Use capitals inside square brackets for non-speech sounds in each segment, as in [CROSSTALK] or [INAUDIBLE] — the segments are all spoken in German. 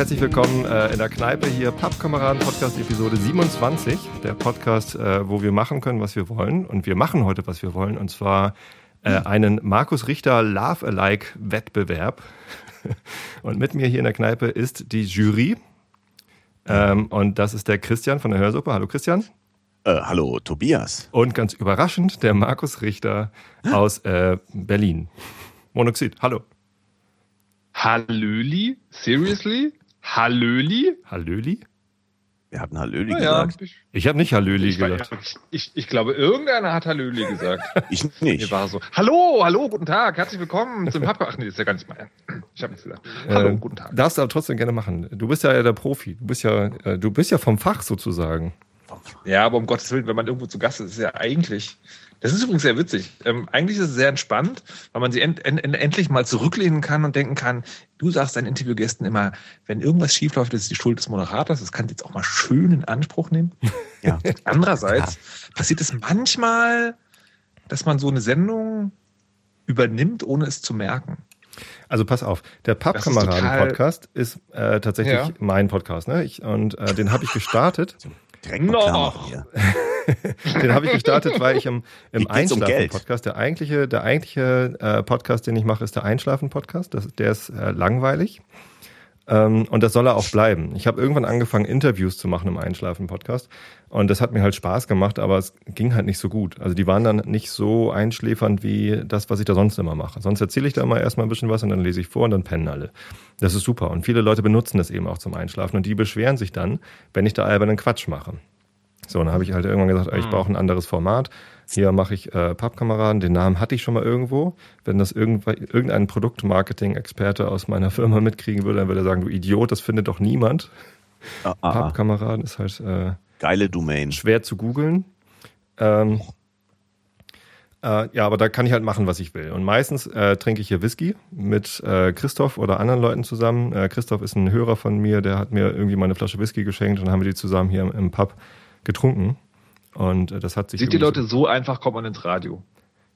herzlich willkommen äh, in der Kneipe hier, Pappkameraden Podcast Episode 27. Der Podcast, äh, wo wir machen können, was wir wollen. Und wir machen heute, was wir wollen. Und zwar äh, einen Markus Richter Love Alike Wettbewerb. [LAUGHS] und mit mir hier in der Kneipe ist die Jury. Ähm, und das ist der Christian von der Hörsuppe. Hallo Christian. Äh, hallo Tobias. Und ganz überraschend der Markus Richter aus äh, Berlin. Monoxid. Hallo. Hallöli? Seriously? Hallöli? Hallöli? Wir hatten Hallöli ja, gesagt. ich, ich habe nicht Hallöli gesagt. Ich, ich, glaube, irgendeiner hat Hallöli gesagt. [LAUGHS] ich nicht. Mir war so. Hallo, hallo, guten Tag, herzlich willkommen zum Papa. Ach nee, ist ja gar nicht mal. Ich habe nichts gesagt. Hallo, äh, guten Tag. Darfst du aber trotzdem gerne machen. Du bist ja der Profi. Du bist ja, äh, du bist ja vom Fach sozusagen. Ja, aber um Gottes Willen, wenn man irgendwo zu Gast ist, ist ja eigentlich das ist übrigens sehr witzig. Ähm, eigentlich ist es sehr entspannt, weil man sie end, end, endlich mal zurücklehnen kann und denken kann, du sagst deinen Interviewgästen immer, wenn irgendwas schiefläuft, ist es die Schuld des Moderators. Das kann jetzt auch mal schön in Anspruch nehmen. [LAUGHS] Ja. Andererseits ja. passiert es manchmal, dass man so eine Sendung übernimmt, ohne es zu merken. Also pass auf, der Pappkameraden-Podcast ist, ist äh, tatsächlich ja. mein Podcast, ne? Ich, und äh, den habe ich gestartet. Direkt noch. [LAUGHS] den habe ich gestartet, weil ich im, im Einschlafen-Podcast, der eigentliche, der eigentliche äh, Podcast, den ich mache, ist der Einschlafen-Podcast. Der ist äh, langweilig. Ähm, und das soll er auch bleiben. Ich habe irgendwann angefangen, Interviews zu machen im Einschlafen-Podcast. Und das hat mir halt Spaß gemacht, aber es ging halt nicht so gut. Also die waren dann nicht so einschläfernd wie das, was ich da sonst immer mache. Sonst erzähle ich da immer erstmal ein bisschen was und dann lese ich vor und dann pennen alle. Das ist super. Und viele Leute benutzen das eben auch zum Einschlafen. Und die beschweren sich dann, wenn ich da albernen Quatsch mache. So, dann habe ich halt irgendwann gesagt, ich hm. brauche ein anderes Format. Hier mache ich äh, Pappkameraden. Den Namen hatte ich schon mal irgendwo. Wenn das irgendein Produktmarketing-Experte aus meiner Firma mitkriegen würde, dann würde er sagen, du Idiot, das findet doch niemand. Ah, ah. Pappkameraden ist halt äh, geile Domain. Schwer zu googeln. Ähm, äh, ja, aber da kann ich halt machen, was ich will. Und meistens äh, trinke ich hier Whisky mit äh, Christoph oder anderen Leuten zusammen. Äh, Christoph ist ein Hörer von mir, der hat mir irgendwie mal eine Flasche Whisky geschenkt und dann haben wir die zusammen hier im, im Pub getrunken. Und äh, das hat sich. Sind die Leute so einfach, kommt man ins Radio?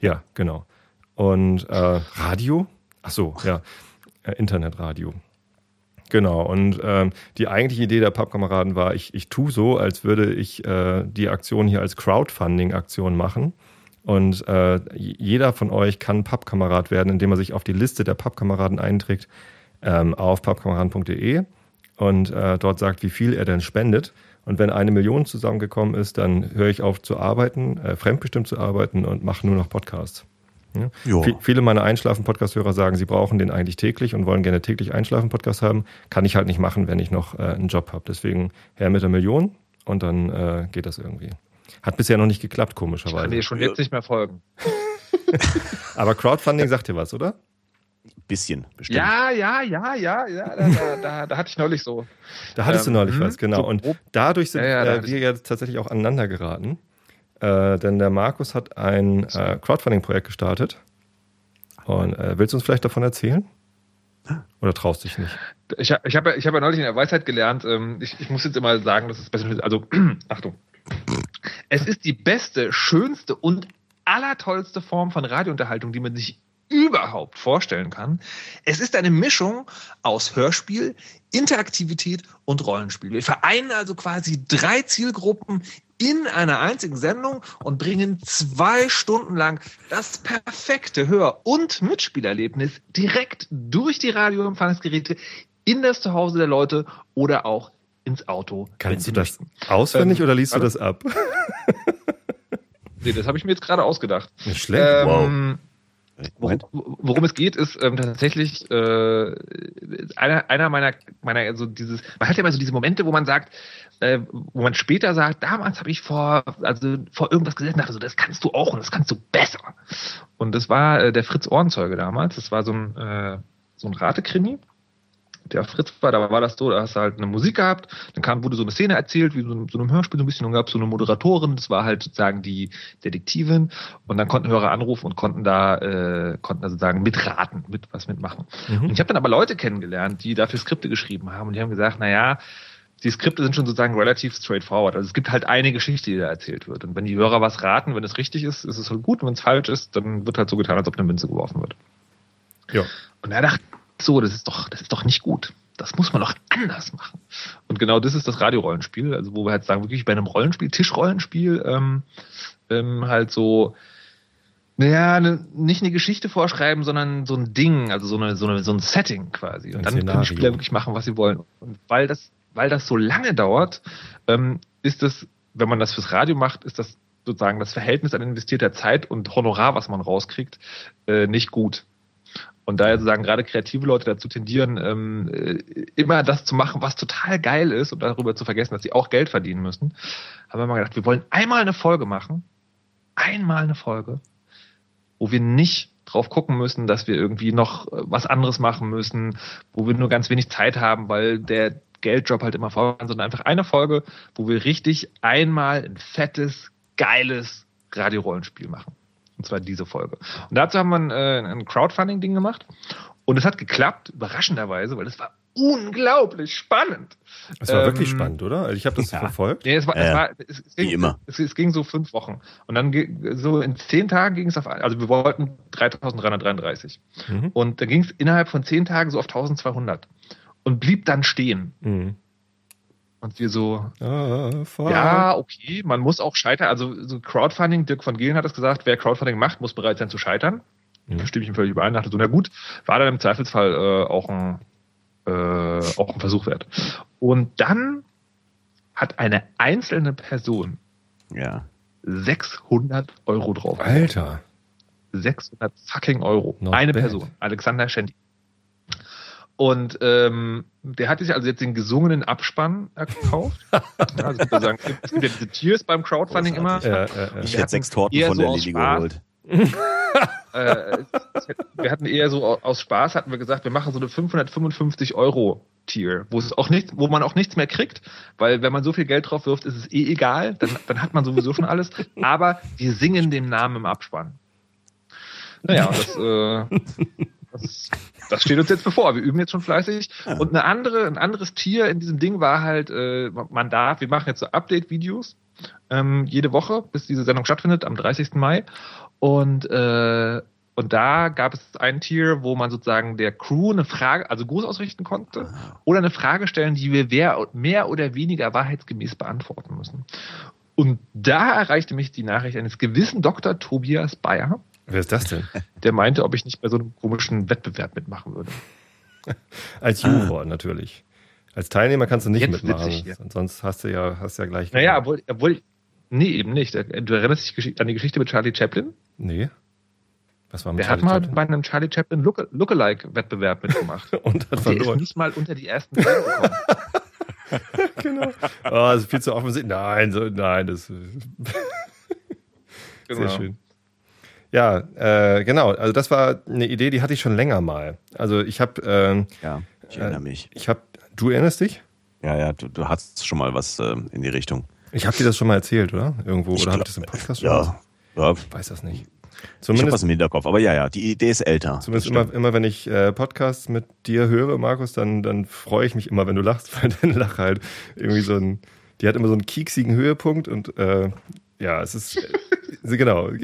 Ja, genau. Und äh, Radio? Ach so, ja. Äh, Internetradio. Genau. Und ähm, die eigentliche Idee der Pappkameraden war, ich, ich tue so, als würde ich äh, die Aktion hier als Crowdfunding-Aktion machen. Und äh, jeder von euch kann Pappkamerad werden, indem er sich auf die Liste der Pappkameraden einträgt ähm, auf pappkameraden.de und äh, dort sagt, wie viel er denn spendet. Und wenn eine Million zusammengekommen ist, dann höre ich auf zu arbeiten, äh, fremdbestimmt zu arbeiten und mache nur noch Podcasts. Ja? Viele meiner Einschlafen-Podcast-Hörer sagen, sie brauchen den eigentlich täglich und wollen gerne täglich Einschlafen-Podcast haben. Kann ich halt nicht machen, wenn ich noch äh, einen Job habe. Deswegen her mit der Million und dann äh, geht das irgendwie. Hat bisher noch nicht geklappt, komischerweise. Ich kann dir schon jetzt nicht mehr folgen. [LAUGHS] Aber Crowdfunding [LAUGHS] sagt dir was, oder? Bisschen, bestimmt. Ja, ja, ja, ja, ja. Da, da, da, da hatte ich neulich so. Da hattest ähm, du neulich was, genau. So und dadurch sind ja, ja, äh, wir jetzt tatsächlich auch aneinander geraten. Äh, denn der Markus hat ein äh, Crowdfunding-Projekt gestartet. Und äh, willst du uns vielleicht davon erzählen? Oder traust dich nicht? Ich, ich habe ich hab ja neulich in der Weisheit gelernt, ähm, ich, ich muss jetzt immer sagen, dass es besser ist. Also, [CLEARS THROAT] Achtung. Es ist die beste, schönste und allertollste Form von Radiounterhaltung, die man sich überhaupt vorstellen kann. Es ist eine Mischung aus Hörspiel, Interaktivität und Rollenspiel. Wir vereinen also quasi drei Zielgruppen in einer einzigen Sendung und bringen zwei Stunden lang das perfekte Hör- und Mitspielerlebnis direkt durch die Radioempfangsgeräte in das Zuhause der Leute oder auch ins Auto. Kannst du das auswendig ähm, oder liest du das ab? [LAUGHS] nee, das habe ich mir jetzt gerade ausgedacht. Nicht schlecht. Ähm, wow. Worum, worum, es geht, ist ähm, tatsächlich äh, einer, einer meiner, meiner, also dieses, man hat ja immer so diese Momente, wo man sagt, äh, wo man später sagt, damals habe ich vor, also vor irgendwas gesessen, dachte so, das kannst du auch und das kannst du besser. Und das war äh, der Fritz Ohrenzeuge damals. Das war so ein, äh, so ein Ratekrimi. Der Fritz war, da war das so, da hast du halt eine Musik gehabt, dann kam, wurde so eine Szene erzählt, wie so, so einem Hörspiel so ein bisschen, und gab so eine Moderatorin, das war halt sozusagen die Detektivin, und dann konnten Hörer anrufen und konnten da, äh, konnten da sozusagen mitraten, mit was mitmachen. Mhm. Und ich habe dann aber Leute kennengelernt, die dafür Skripte geschrieben haben, und die haben gesagt, na ja, die Skripte sind schon sozusagen relativ straightforward. Also es gibt halt eine Geschichte, die da erzählt wird. Und wenn die Hörer was raten, wenn es richtig ist, ist es halt gut. Und wenn es falsch ist, dann wird halt so getan, als ob eine Münze geworfen wird. Ja. Und er dachte, so, das ist doch, das ist doch nicht gut. Das muss man doch anders machen. Und genau das ist das Radiorollenspiel, also wo wir halt sagen, wirklich bei einem Rollenspiel, Tischrollenspiel, ähm, ähm, halt so, naja, ne, nicht eine Geschichte vorschreiben, sondern so ein Ding, also so, eine, so, eine, so ein Setting quasi. Und ein dann Szenario. können die Spieler wirklich machen, was sie wollen. Und weil das, weil das so lange dauert, ähm, ist das, wenn man das fürs Radio macht, ist das sozusagen das Verhältnis an investierter Zeit und Honorar, was man rauskriegt, äh, nicht gut. Und daher sozusagen gerade kreative Leute dazu tendieren, ähm, äh, immer das zu machen, was total geil ist und darüber zu vergessen, dass sie auch Geld verdienen müssen, haben wir mal gedacht, wir wollen einmal eine Folge machen, einmal eine Folge, wo wir nicht drauf gucken müssen, dass wir irgendwie noch äh, was anderes machen müssen, wo wir nur ganz wenig Zeit haben, weil der Geldjob halt immer voran, sondern einfach eine Folge, wo wir richtig einmal ein fettes, geiles Radiorollenspiel machen. Und zwar diese Folge. Und dazu haben wir ein, äh, ein Crowdfunding-Ding gemacht. Und es hat geklappt, überraschenderweise, weil es war unglaublich spannend. Es war ähm, wirklich spannend, oder? Also ich habe das [LAUGHS] ja. verfolgt. Nee, es war, äh, es war es, es ging, Wie immer. Es, es, ging so fünf Wochen. Und dann so in zehn Tagen ging es auf, also wir wollten 3333. Mhm. Und da ging es innerhalb von zehn Tagen so auf 1200. Und blieb dann stehen. Mhm. Und wir so, ah, ja, okay, man muss auch scheitern. Also so Crowdfunding, Dirk von Gehlen hat es gesagt, wer Crowdfunding macht, muss bereit sein zu scheitern. Mhm. Da stimme ich ihm völlig überein. Dachte so, na gut, war dann im Zweifelsfall äh, auch, ein, äh, auch ein Versuch wert. Und dann hat eine einzelne Person ja. 600 Euro drauf. Alter. 600 fucking Euro. Not eine bad. Person. Alexander Schendi. Und ähm, der hat sich also jetzt den gesungenen Abspann gekauft. [LAUGHS] also ich sagen, es gibt ja diese Tiers beim Crowdfunding immer. Ja, ja, ja. Ich hätte sechs Torten von der Lilly geholt. äh, wir hatten eher so aus Spaß hatten wir gesagt, wir machen so eine 555 Euro Tier, wo es auch nicht, wo man auch nichts mehr kriegt, weil wenn man so viel Geld drauf wirft, ist es eh egal, dann, dann hat man sowieso schon alles. Aber wir singen dem Namen im Abspann. Naja, das, äh, das das steht uns jetzt bevor. Wir üben jetzt schon fleißig. Ja. Und eine andere, ein anderes Tier in diesem Ding war halt, äh, man darf, wir machen jetzt so Update-Videos ähm, jede Woche, bis diese Sendung stattfindet, am 30. Mai. Und äh, und da gab es ein Tier, wo man sozusagen der Crew eine Frage, also Gruß ausrichten konnte ah. oder eine Frage stellen, die wir mehr oder weniger wahrheitsgemäß beantworten müssen. Und da erreichte mich die Nachricht eines gewissen Dr. Tobias Bayer, Wer ist das denn? [LAUGHS] Der meinte, ob ich nicht bei so einem komischen Wettbewerb mitmachen würde. [LAUGHS] Als. Juror ah. natürlich. Als Teilnehmer kannst du nicht Jetzt mitmachen. Sonst hast du ja, hast ja gleich. Naja, obwohl, obwohl, nee, eben nicht. Du erinnerst dich an die Geschichte mit Charlie Chaplin? Nee. Was war mit Der Charlie hat mal Chaplin? bei einem Charlie Chaplin Look Lookalike-Wettbewerb mitgemacht. [LAUGHS] Und hat verloren. Der ist nicht mal unter die ersten gekommen. genau. Oh, das ist viel zu offensichtlich. Nein, so, nein, das. Genau. Sehr schön. Ja, äh, genau. Also das war eine Idee, die hatte ich schon länger mal. Also ich habe. Ähm, ja, ich erinnere mich. Ich habe. Du erinnerst dich? Ja, ja. Du, du hast schon mal was äh, in die Richtung. Ich habe dir das schon mal erzählt, oder? Irgendwo ich oder habe ich das im Podcast schon? Ja. ja. Ich weiß das nicht. Zumindest, ich habe was im Hinterkopf, aber ja, ja, die Idee ist älter. Zumindest immer, immer, wenn ich äh, Podcasts mit dir höre, Markus, dann, dann freue ich mich immer, wenn du lachst, [LAUGHS] weil deine Lache halt irgendwie so ein, die hat immer so einen kieksigen Höhepunkt und äh, ja, es ist genau. [LAUGHS]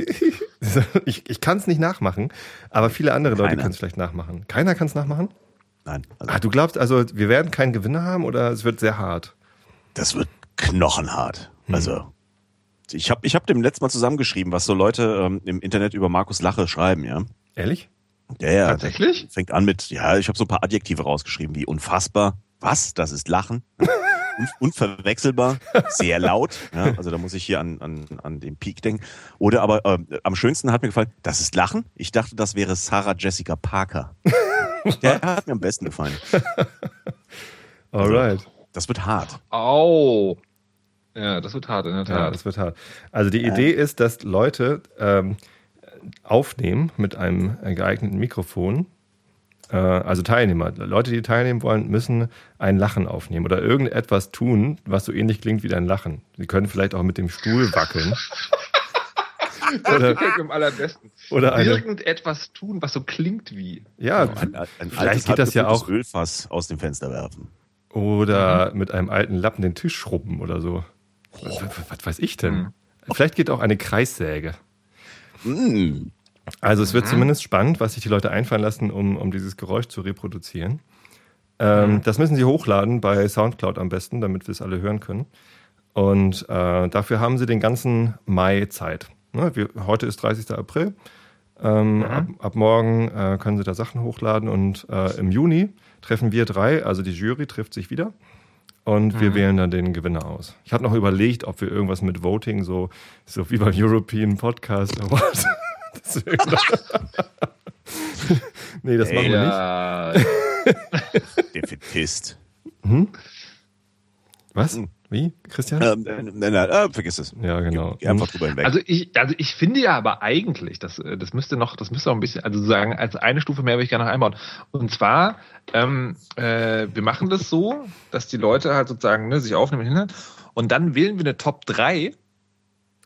Ich, ich kann es nicht nachmachen, aber viele andere Leute können es vielleicht nachmachen. Keiner kann es nachmachen? Nein. Also Ach, du glaubst also, wir werden keinen Gewinner haben oder es wird sehr hart? Das wird knochenhart. Hm. Also ich habe ich hab dem letzten Mal zusammengeschrieben, was so Leute ähm, im Internet über Markus Lache schreiben, ja. Ehrlich? Ja, ja. Tatsächlich? Fängt an mit, ja, ich habe so ein paar Adjektive rausgeschrieben, wie unfassbar. Was? Das ist Lachen? [LAUGHS] un unverwechselbar, sehr laut. Ja, also da muss ich hier an, an, an den Peak denken. Oder aber äh, am schönsten hat mir gefallen, das ist Lachen. Ich dachte, das wäre Sarah Jessica Parker. [LAUGHS] Der hat mir am besten gefallen. Alright. Also, das wird hart. Au. Ja, das wird hart, in der Tat. Ja, das wird hart. Also die Idee ist, dass Leute ähm, aufnehmen mit einem geeigneten Mikrofon Äh, also Teilnehmer. Leute, die teilnehmen wollen, müssen ein Lachen aufnehmen oder irgendetwas tun, was so ähnlich klingt wie dein Lachen. Sie können vielleicht auch mit dem Stuhl wackeln. [LAUGHS] oder, am allerbesten. Oder eine, irgendetwas tun, was so klingt wie. Ja, ein, ein, ein vielleicht geht das ja auch. Ölfass aus dem Fenster werfen. Oder mhm. mit einem alten Lappen den Tisch schrubben oder so. Was, was weiß ich denn? Mhm. Vielleicht geht auch eine Kreissäge. Mhm. Also es wird mhm. zumindest spannend, was sich die Leute einfallen lassen, um, um dieses Geräusch zu reproduzieren. Ähm, mhm. Das müssen sie hochladen bei Soundcloud am besten, damit wir es alle hören können. Und äh, dafür haben sie den ganzen Mai Zeit. Ne, wir, heute ist 30. April. Ähm, ab, ab, morgen äh, können sie da Sachen hochladen und äh, im Juni treffen wir drei, also die Jury trifft sich wieder und mhm. wir wählen dann den Gewinner aus. Ich hatte noch überlegt, ob wir irgendwas mit Voting, so, so wie beim European Podcast Award. [LAUGHS] [LAUGHS] nee, das machen wir nicht. Defetist. Hm? Was? Hm. Wie, Christian? Ähm, nein, nein, nein, äh, vergiss es. Ja, genau. Geh einfach drüber hinweg. Also ich, also ich finde ja aber eigentlich, das, äh, das müsste noch, das müsste auch ein bisschen, also sagen, als eine Stufe mehr würde ich gerne noch einbauen. Und zwar, ähm, äh, wir machen das so, dass die Leute halt sozusagen ne, sich aufnehmen hinhören und dann wählen wir eine Top 3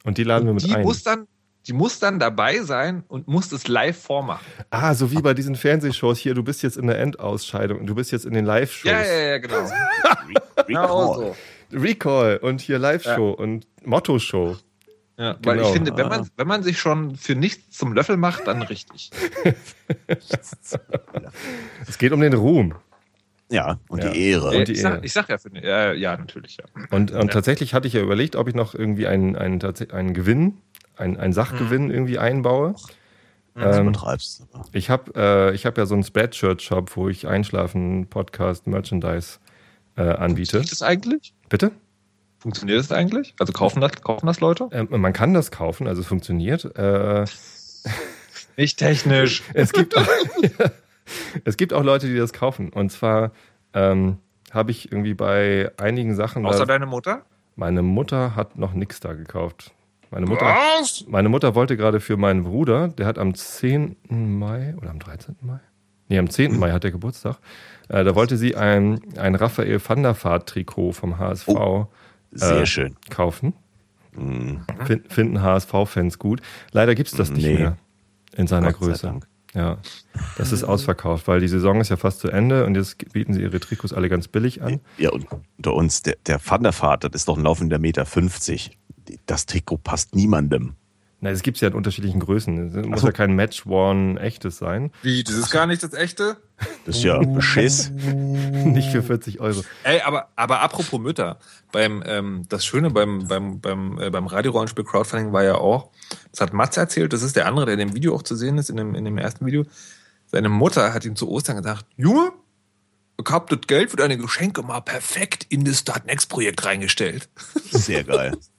und die laden wir mit die ein. Muss dann, die muss dann dabei sein und muss das live vormachen. Ah, so wie bei diesen Fernsehshows hier, du bist jetzt in der Endausscheidung und du bist jetzt in den Live-Shows. Ja, ja, ja, genau. genau so. Recall und hier Live-Show ja. und Motto-Show. Ja, genau. weil ich finde, wenn man, ah. wenn man sich schon für nichts zum Löffel macht, dann richtig. [LAUGHS] es geht um den Ruhm. Ja, und ja. die Ehre. Und die ich, sag, ich sag ja, für, ja, ja, natürlich. Ja. Und, und ja. tatsächlich hatte ich ja überlegt, ob ich noch irgendwie einen, einen, einen Gewinn, einen, einen Sachgewinn mhm. irgendwie einbaue. Ähm, ich habe äh, hab ja so einen Spreadshirt-Shop, wo ich Einschlafen, Podcast, Merchandise äh, anbiete. Funktioniert das eigentlich? Bitte? Funktioniert das eigentlich? Also kaufen das, kaufen das Leute? Ähm, man kann das kaufen, also es funktioniert. Äh, Nicht technisch. [LAUGHS] es, gibt auch, [LAUGHS] es gibt auch Leute, die das kaufen. Und zwar ähm, habe ich irgendwie bei einigen Sachen. Außer deine Mutter? Meine Mutter hat noch nichts da gekauft. Meine Mutter, Was? meine Mutter wollte gerade für meinen Bruder, der hat am 10. Mai oder am 13. Mai? Nee, am 10. Mai hat er Geburtstag. Äh, da wollte sie ein, ein Raphael van der Vaart Trikot vom HSV oh, sehr äh, schön. kaufen. Mhm. Find, finden HSV-Fans gut. Leider gibt es das nicht nee. mehr in seiner Gott Größe. Ja, das ist ausverkauft, weil die Saison ist ja fast zu Ende und jetzt bieten sie ihre Trikots alle ganz billig an. Ja, und unter uns, der, der Van der Vaart, das ist doch ein laufender Meter 50. Das Trikot passt niemandem. Na, es gibt ja in unterschiedlichen Größen. Es muss so. ja kein Match-Worn echtes sein. Wie, das ist gar nicht das echte? Das ist ja Beschiss. [LAUGHS] nicht für 40 Euro. Ey, aber, aber apropos Mütter, beim, ähm, das Schöne beim, beim, beim, äh, beim Radiorollenspiel Crowdfunding war ja auch, das hat Matze erzählt, das ist der andere, der in dem Video auch zu sehen ist, in dem, in dem ersten Video. Seine Mutter hat ihm zu Ostern gesagt, Junge, ich hab das Geld für deine Geschenke mal perfekt in das Start Next Projekt reingestellt. Sehr geil. [LAUGHS]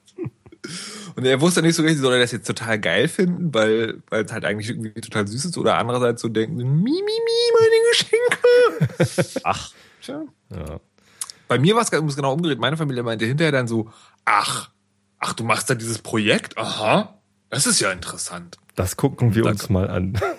Und er wusste nicht so richtig, soll er das jetzt total geil finden, weil, es halt eigentlich irgendwie total süß ist, oder andererseits so denken, mi, mi, mi, meine Geschenke. [LAUGHS] Ach. Tja. Ja. Bei mir war es genau umgedreht. Meine Familie meinte hinterher dann so, ach, ach, du machst da dieses Projekt? Aha, das ist ja interessant. Das gucken wir uns mal an. [LAUGHS]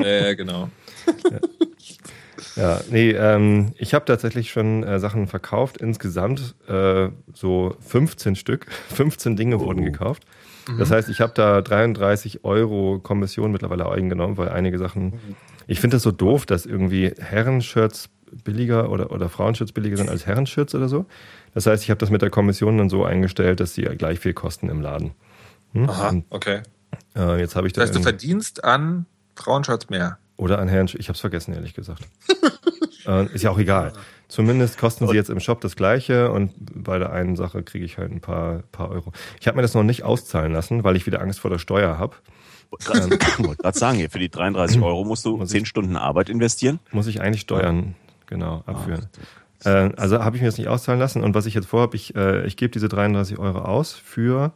Ja, genau. Ja. [LAUGHS] Ja, nee, ähm, ich habe tatsächlich schon äh, Sachen verkauft. Insgesamt äh, so 15 Stück. [LAUGHS] 15 Dinge oh. wurden gekauft. Mhm. Das heißt, ich habe da 33 Euro Kommission mittlerweile eingenommen, weil einige Sachen. Ich finde das so doof, dass irgendwie Herrenshirts billiger oder, oder Frauenshirts billiger sind als Herrenshirts oder so. Das heißt, ich habe das mit der Kommission dann so eingestellt, dass sie gleich viel kosten im Laden. Hm? Aha, okay. Äh, jetzt habe ich das. heißt, du verdienst an Frauenshirts mehr. Oder an Herrn, ich habe es vergessen, ehrlich gesagt. [LAUGHS] äh, ist ja auch egal. Zumindest kosten sie jetzt im Shop das gleiche und bei der einen Sache kriege ich halt ein paar, paar Euro. Ich habe mir das noch nicht auszahlen lassen, weil ich wieder Angst vor der Steuer habe. Ich wollte gerade [COUGHS] sagen, hier, für die 33 [COUGHS] Euro musst du muss 10 ich, Stunden Arbeit investieren. Muss ich eigentlich Steuern, genau, abführen. Ach, äh, also habe ich mir das nicht auszahlen lassen und was ich jetzt vorhabe, ich, äh, ich gebe diese 33 Euro aus für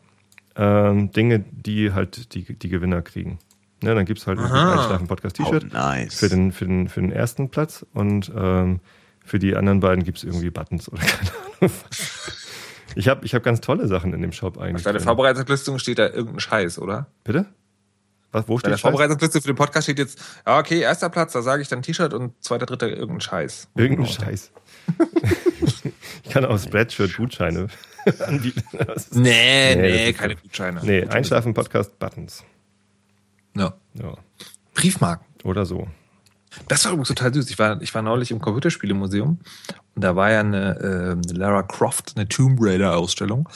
ähm, Dinge, die halt die, die Gewinner kriegen. Ne, dann gibt es halt ein Einschlafen-Podcast-T-Shirt oh, nice. für, den, für, den, für den ersten Platz und ähm, für die anderen beiden gibt es irgendwie Buttons oder [LAUGHS] keine Ahnung. Ich habe ich hab ganz tolle Sachen in dem Shop eigentlich. Auf deiner Vorbereitungslistung steht da irgendein Scheiß, oder? Bitte? Was, wo steht Bei der Vorbereitungsliste für den Podcast steht jetzt, ja, okay, erster Platz, da sage ich dann T-Shirt und zweiter, dritter irgendein Scheiß. Irgendein Scheiß. [LAUGHS] ich kann auch Spreadshirt-Gutscheine [LAUGHS] anbieten. Nee, nee, nee keine Gutscheine. Nee, Einschlafen-Podcast-Buttons. Ja. ja. Briefmarken. Oder so. Das war übrigens total süß. Ich war, ich war neulich im Computerspielemuseum und da war ja eine, äh, Lara Croft, eine Tomb Raider-Ausstellung.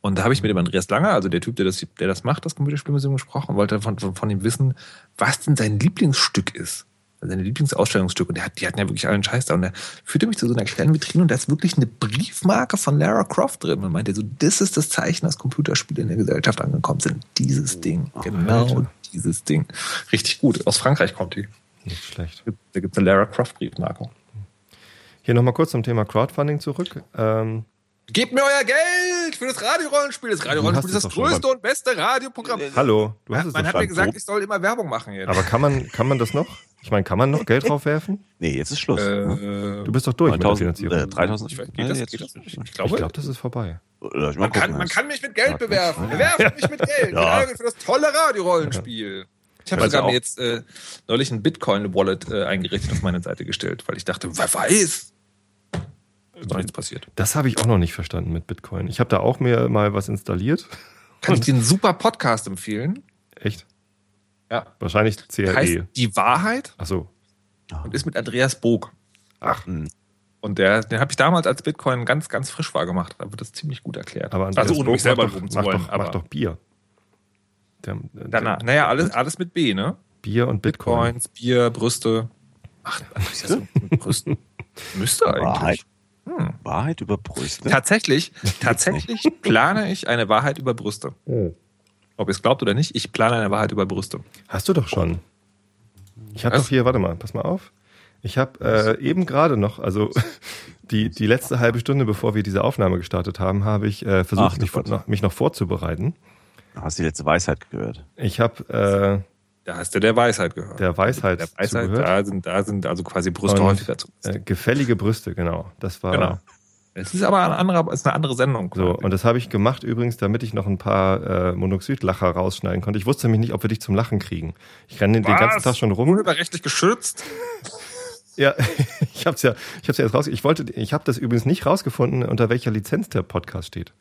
Und da habe ich mit dem Andreas Langer, also der Typ, der das, der das macht, das Computerspielmuseum, gesprochen und wollte von, von, von ihm wissen, was denn sein Lieblingsstück ist. Also seine Lieblingsausstellungsstück. Und der hat, die hatten ja wirklich allen Scheiß da. Und er führte mich zu so einer kleinen Vitrine und da ist wirklich eine Briefmarke von Lara Croft drin. Und meinte so, das ist das Zeichen, dass Computerspiele in der Gesellschaft angekommen sind. Dieses Ding. Oh, genau Alter. Dieses Ding. Richtig gut. Aus Frankreich kommt die. Nicht schlecht. Da gibt es eine Lara Croft Briefmarke. Hier nochmal kurz zum Thema Crowdfunding zurück. Ähm, Gebt mir euer Geld für das Radiorollenspiel. Das Radiorollenspiel ist das größte und beste Radioprogramm. Hallo, du hast ja, es Man hat mir gesagt, ich soll immer Werbung machen jetzt. Aber kann man, kann man das noch? Ich meine, kann man noch Geld draufwerfen? [LAUGHS] Nee, jetzt ist Schluss. Äh, du bist doch durch 9000, mit der Finanzierung. Äh, 3000, ich, geht das, geht das Ich glaube, ich glaub, das ist vorbei. Man, gucken, kann, man kann mich mit Geld bewerfen. Bewerfen mich mit Geld. ja. Für das tolle Radiorollenspiel. Ich habe sogar mir jetzt äh, neulich ein Bitcoin-Wallet äh, eingerichtet auf meine Seite gestellt, weil ich dachte, wer weiß, ist doch nichts passiert. Das habe ich auch noch nicht verstanden mit Bitcoin. Ich habe da auch mir mal was installiert. Kann ich dir einen super Podcast empfehlen? Echt? Ja. Wahrscheinlich CRE. Heißt Die Wahrheit. Ach so. Und ist mit Andreas Bog. Ach. Hm. Und der, den habe ich damals als Bitcoin ganz, ganz frisch wahrgemacht. Da wird das ziemlich gut erklärt. Aber Andreas also ohne mich selber loben zu wollen. Doch, aber mach doch Bier. Der, der, Danach, naja, alles, alles mit B, ne? Bier und Bitcoin. Bitcoins, Bier, Brüste. Ach, Brüste? Brüsten. [LAUGHS] Müsste eigentlich. Wahrheit. Hm. Wahrheit über Brüste? Tatsächlich, [LAUGHS] tatsächlich plane ich eine Wahrheit über Brüste. Oh. Ob ihr es glaubt oder nicht, ich plane eine Wahrheit über Brüste. Hast du doch schon. Ich habe doch hier, warte mal, pass mal auf. Ich habe äh, eben gerade noch, also [LAUGHS] die, die letzte halbe Stunde, bevor wir diese Aufnahme gestartet haben, habe ich äh, versucht, Ach, mich, noch, mich, noch, vorzubereiten. Hast du die letzte Weisheit gehört? Ich habe äh, da hast du der Weisheit gehört. Der Weisheit. Der Weisheit, zugehört. da sind, da sind also quasi Brüste Und, häufiger zu. Äh, gefällige Brüste, genau. Das war. Genau. Es ist aber eine andere, ist eine andere Sendung. So, und das habe ich gemacht übrigens, damit ich noch ein paar äh, Monoxidlacher rausschneiden konnte. Ich wusste nämlich nicht, ob wir dich zum Lachen kriegen. Ich renne den ganzen Tag schon rum. Urheberrechtlich geschützt. Ja, [LAUGHS] ich habe es ja, ich habe ja jetzt raus. Ich wollte, ich habe das übrigens nicht rausgefunden, unter welcher Lizenz der Podcast steht.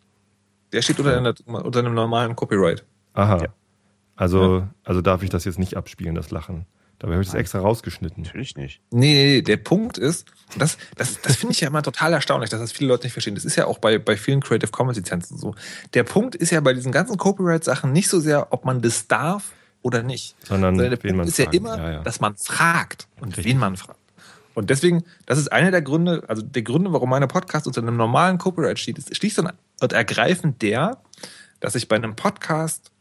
Der steht unter, einer, unter einem normalen Copyright. Aha. Ja. Also, ja. also darf ich das jetzt nicht abspielen, das Lachen. Dabei habe ich das extra rausgeschnitten. Natürlich nicht. Nee, der Punkt ist, das, das, das finde ich ja immer total erstaunlich, dass das viele Leute nicht verstehen. Das ist ja auch bei, bei vielen Creative Commons Lizenzen so. Der Punkt ist ja bei diesen ganzen Copyright-Sachen nicht so sehr, ob man das darf oder nicht. Sondern, Sondern der wen Punkt man ist ja immer, ja, ja. dass man fragt und Richtig. wen man fragt. Und deswegen, das ist einer der Gründe, also der Gründe, warum meine Podcast unter einem normalen Copyright steht, ist schließlich und ergreifend der, dass ich bei einem Podcast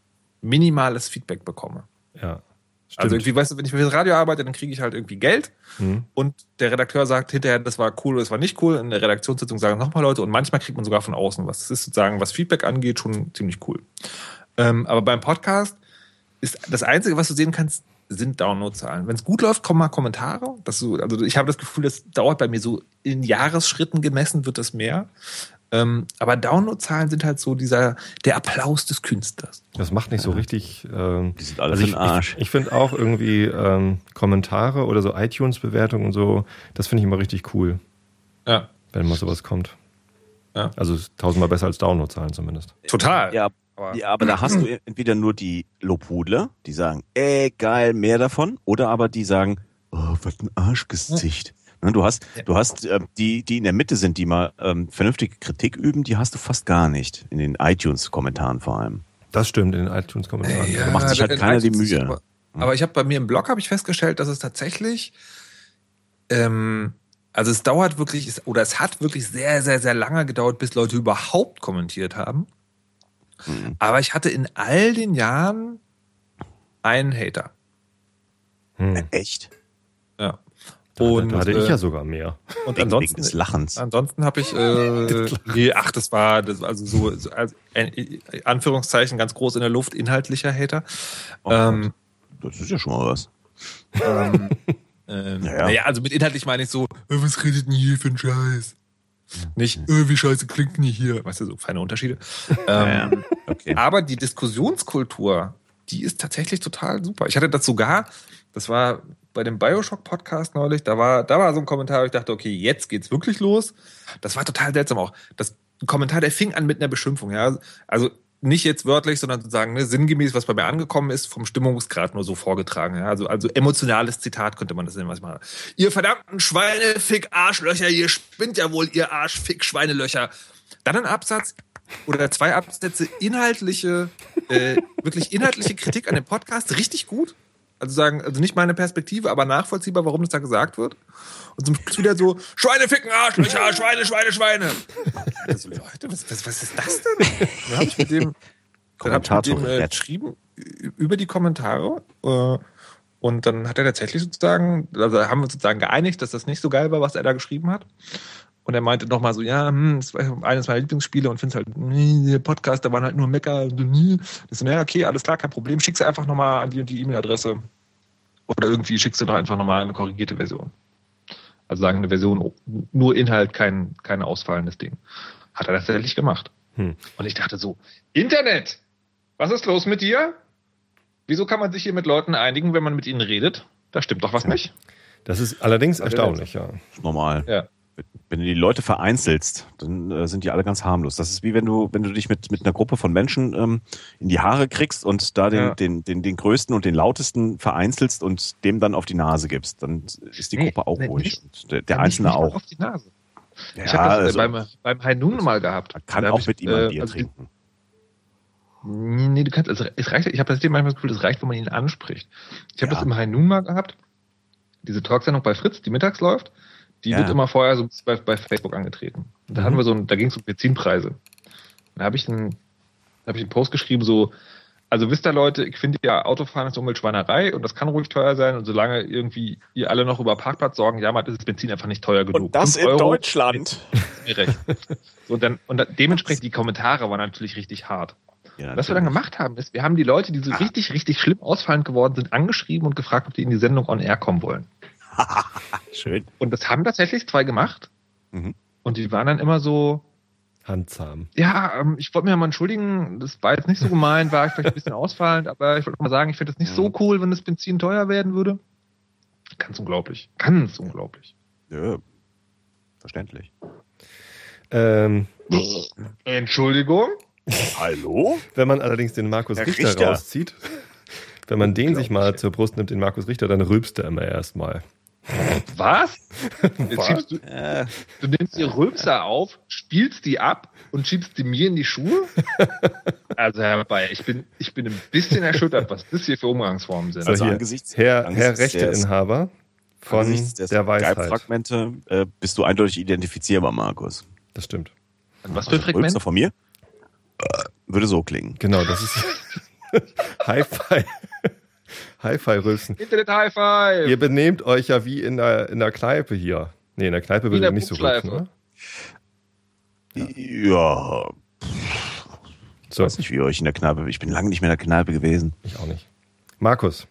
minimales Feedback bekomme. Ja. Stimmt. Also irgendwie, weißt du, wenn ich für das Radio arbeite, dann kriege ich halt irgendwie Geld mhm. und der Redakteur sagt hinterher, das war cool oder das war nicht cool. In der Redaktionssitzung sagen nochmal Leute und manchmal kriegt man sogar von außen was. Das ist sozusagen, was Feedback angeht, schon ziemlich cool. Ähm, aber beim Podcast ist das Einzige, was du sehen kannst, sind Downloadzahlen. Wenn es gut läuft, kommen mal Kommentare. Das so, also ich habe das Gefühl, das dauert bei mir so in Jahresschritten gemessen wird das mehr. Ähm, aber Downloadzahlen sind halt so dieser der Applaus des Künstlers. Das macht nicht so richtig. Ähm, Die sind alle also ich, Arsch. Ich, ich finde auch irgendwie ähm, Kommentare oder so iTunes-Bewertungen und so, das finde ich immer richtig cool. Ja. Wenn mal sowas kommt. Ja. Also tausendmal besser als Downloadzahlen zumindest. Total. Ja, aber, ja, aber da hast du entweder nur die Lobhudler, die sagen, ey, geil, mehr davon, oder aber die sagen, oh, was ein Arschgesicht. Ne, du hast, ja. du hast äh, die, die in der Mitte sind, die mal ähm, vernünftige Kritik üben, die hast du fast gar nicht in den iTunes-Kommentaren vor allem. Das stimmt in den iTunes-Kommentaren. Ja, da macht sich halt keiner die Mühe. Aber, aber ich habe bei mir im Blog habe ich festgestellt, dass es tatsächlich, ähm, also es dauert wirklich, oder es hat wirklich sehr, sehr, sehr lange gedauert, bis Leute überhaupt kommentiert haben. Mhm. Aber ich hatte in all den Jahren einen Hater. Hm. Echt? Ja. Und, da hatte ich ja äh, sogar mehr. Und wegen, ansonsten, wegen des Lachens. Ansonsten habe ich, äh, [LAUGHS] nee, ach, das war das, also so, so also, äh, Anführungszeichen ganz groß in der Luft, inhaltlicher Hater. Oh, ähm, das ist ja schon mal was. Ähm, [LAUGHS] ähm, naja. naja. also mit inhaltlich meine ich so, äh, was redet denn hier für ein Scheiß? Nicht, äh, wie scheiße klingt denn hier? Weißt du, so feine Unterschiede. ähm, okay. Aber die Diskussionskultur die ist tatsächlich total super. Ich hatte das sogar, das war bei dem Bioshock-Podcast neulich, da war, da war so ein Kommentar, wo ich dachte, okay, jetzt geht's wirklich los. Das war total seltsam auch. Das Kommentar, der fing an mit einer Beschimpfung, ja. Also nicht jetzt wörtlich, sondern sozusagen ne, sinngemäß, was bei mir angekommen ist, vom Stimmungsgrad nur so vorgetragen. Ja? Also, also emotionales Zitat könnte man das nennen, was mal. Ihr verdammten Schweinefick Arschlöcher, ihr spinnt ja wohl, ihr Arschfick Schweinelöcher. Dann ein Absatz oder zwei Absätze inhaltliche, äh, wirklich inhaltliche Kritik an dem Podcast, richtig gut. Also sagen, also nicht meine Perspektive, aber nachvollziehbar, warum das da gesagt wird. Und zum Schluss wieder so, Schweine ficken, Arschlöcher, Schweine, Schweine, Schweine. Also Leute, was, was, was ist das denn? Dann habe ich mit dem, dann hab ich mit dem äh, geschrieben über die Kommentare. Äh, und dann hat er tatsächlich sozusagen, also haben wir uns sozusagen geeinigt, dass das nicht so geil war, was er da geschrieben hat. Und er meinte nochmal so, ja, hm, das war eines meiner Lieblingsspiele und finde es halt, nee, der Podcast, da waren halt nur Mecker. Das so, naja, okay, alles klar, kein Problem. Schickst du einfach nochmal an die und die E-Mail-Adresse. Oder irgendwie schickst du doch einfach nochmal eine korrigierte Version. Also sagen eine Version, nur Inhalt, kein, kein ausfallendes Ding. Hat er tatsächlich gemacht. Hm. Und ich dachte so, Internet! Was ist los mit dir? Wieso kann man sich hier mit Leuten einigen, wenn man mit ihnen redet? Da stimmt doch was nicht. Das ist allerdings erstaunlich, ja. Normal. Ja wenn du die Leute vereinzelst, dann äh, sind die alle ganz harmlos. Das ist wie wenn du, wenn du dich mit, mit einer Gruppe von Menschen ähm, in die Haare kriegst und da den, ja. den, den, den größten und den lautesten vereinzelst und dem dann auf die Nase gibst. Dann ist die Gruppe auch nee, ruhig. Nicht, und der, der Einzelne auch. Auf die Nase. Ja, ich habe das also, beim, beim Hainun mal gehabt. Man kann auch ich, mit ihm ein äh, Bier also trinken. Nee, du kannst, also es reicht, ich habe das manchmal das Gefühl, es reicht, wenn man ihn anspricht. Ich habe ja. das im Hainun mal gehabt, diese Talksendung bei Fritz, die mittags läuft. Die ja. wird immer vorher so bei, bei Facebook angetreten. Und da mhm. hatten wir so ein, da ging es um Benzinpreise. Da habe ich einen, habe ich einen Post geschrieben, so, also wisst ihr Leute, ich finde ja Autofahren ist Umweltschweinerei und das kann ruhig teuer sein und solange irgendwie ihr alle noch über Parkplatz sorgen, jammert, ist das Benzin einfach nicht teuer genug. Und das in Euro, Deutschland. Recht. So, und dann, und dementsprechend die Kommentare waren natürlich richtig hart. Ja, Was wir dann gemacht haben, ist, wir haben die Leute, die so ah. richtig, richtig schlimm ausfallend geworden sind, angeschrieben und gefragt, ob die in die Sendung on air kommen wollen. [LAUGHS] Schön. Und das haben tatsächlich zwei gemacht. Mhm. Und die waren dann immer so. Handzahm. Ja, ähm, ich wollte mir mal entschuldigen, das war jetzt nicht so gemeint, war ich vielleicht ein bisschen ausfallend, aber ich wollte mal sagen, ich finde das nicht mhm. so cool, wenn das Benzin teuer werden würde. Ganz unglaublich. Ganz unglaublich. Ja, verständlich. Ähm, Entschuldigung? Hallo? Wenn man allerdings den Markus Richter, Richter, rauszieht, wenn man den sich mal zur Brust nimmt, den Markus Richter, dann rülpst er immer erstmal. Was? [LAUGHS] Was? Du, du, nimmst die Rülpser auf, spielst die ab und schiebst die mir in die Schuhe? [LAUGHS] Also Herr Bayer, ich bin, ich bin ein bisschen erschüttert, was das hier für Umgangsformen sind. Also, angesichts, Herr, angesichts Herr Rechteinhaber von der Weisheit. Fragmente äh, bist du eindeutig identifizierbar, Markus. Das stimmt. Und was für also, Fragmente? von mir? Äh, würde so klingen. Genau, das ist [LAUGHS] Hi-Fi. Hi-Fi-Rülpsen. Internet Hi-Fi. Ihr benehmt euch ja wie in der, in der Kneipe hier. Nee, in der Kneipe würde ihr nicht so rülpsen, oder? Ja. ja. So. Ich weiß nicht, wie ihr euch in der Kneipe. Ich bin lange nicht mehr in der Kneipe gewesen. Ich auch nicht. Markus,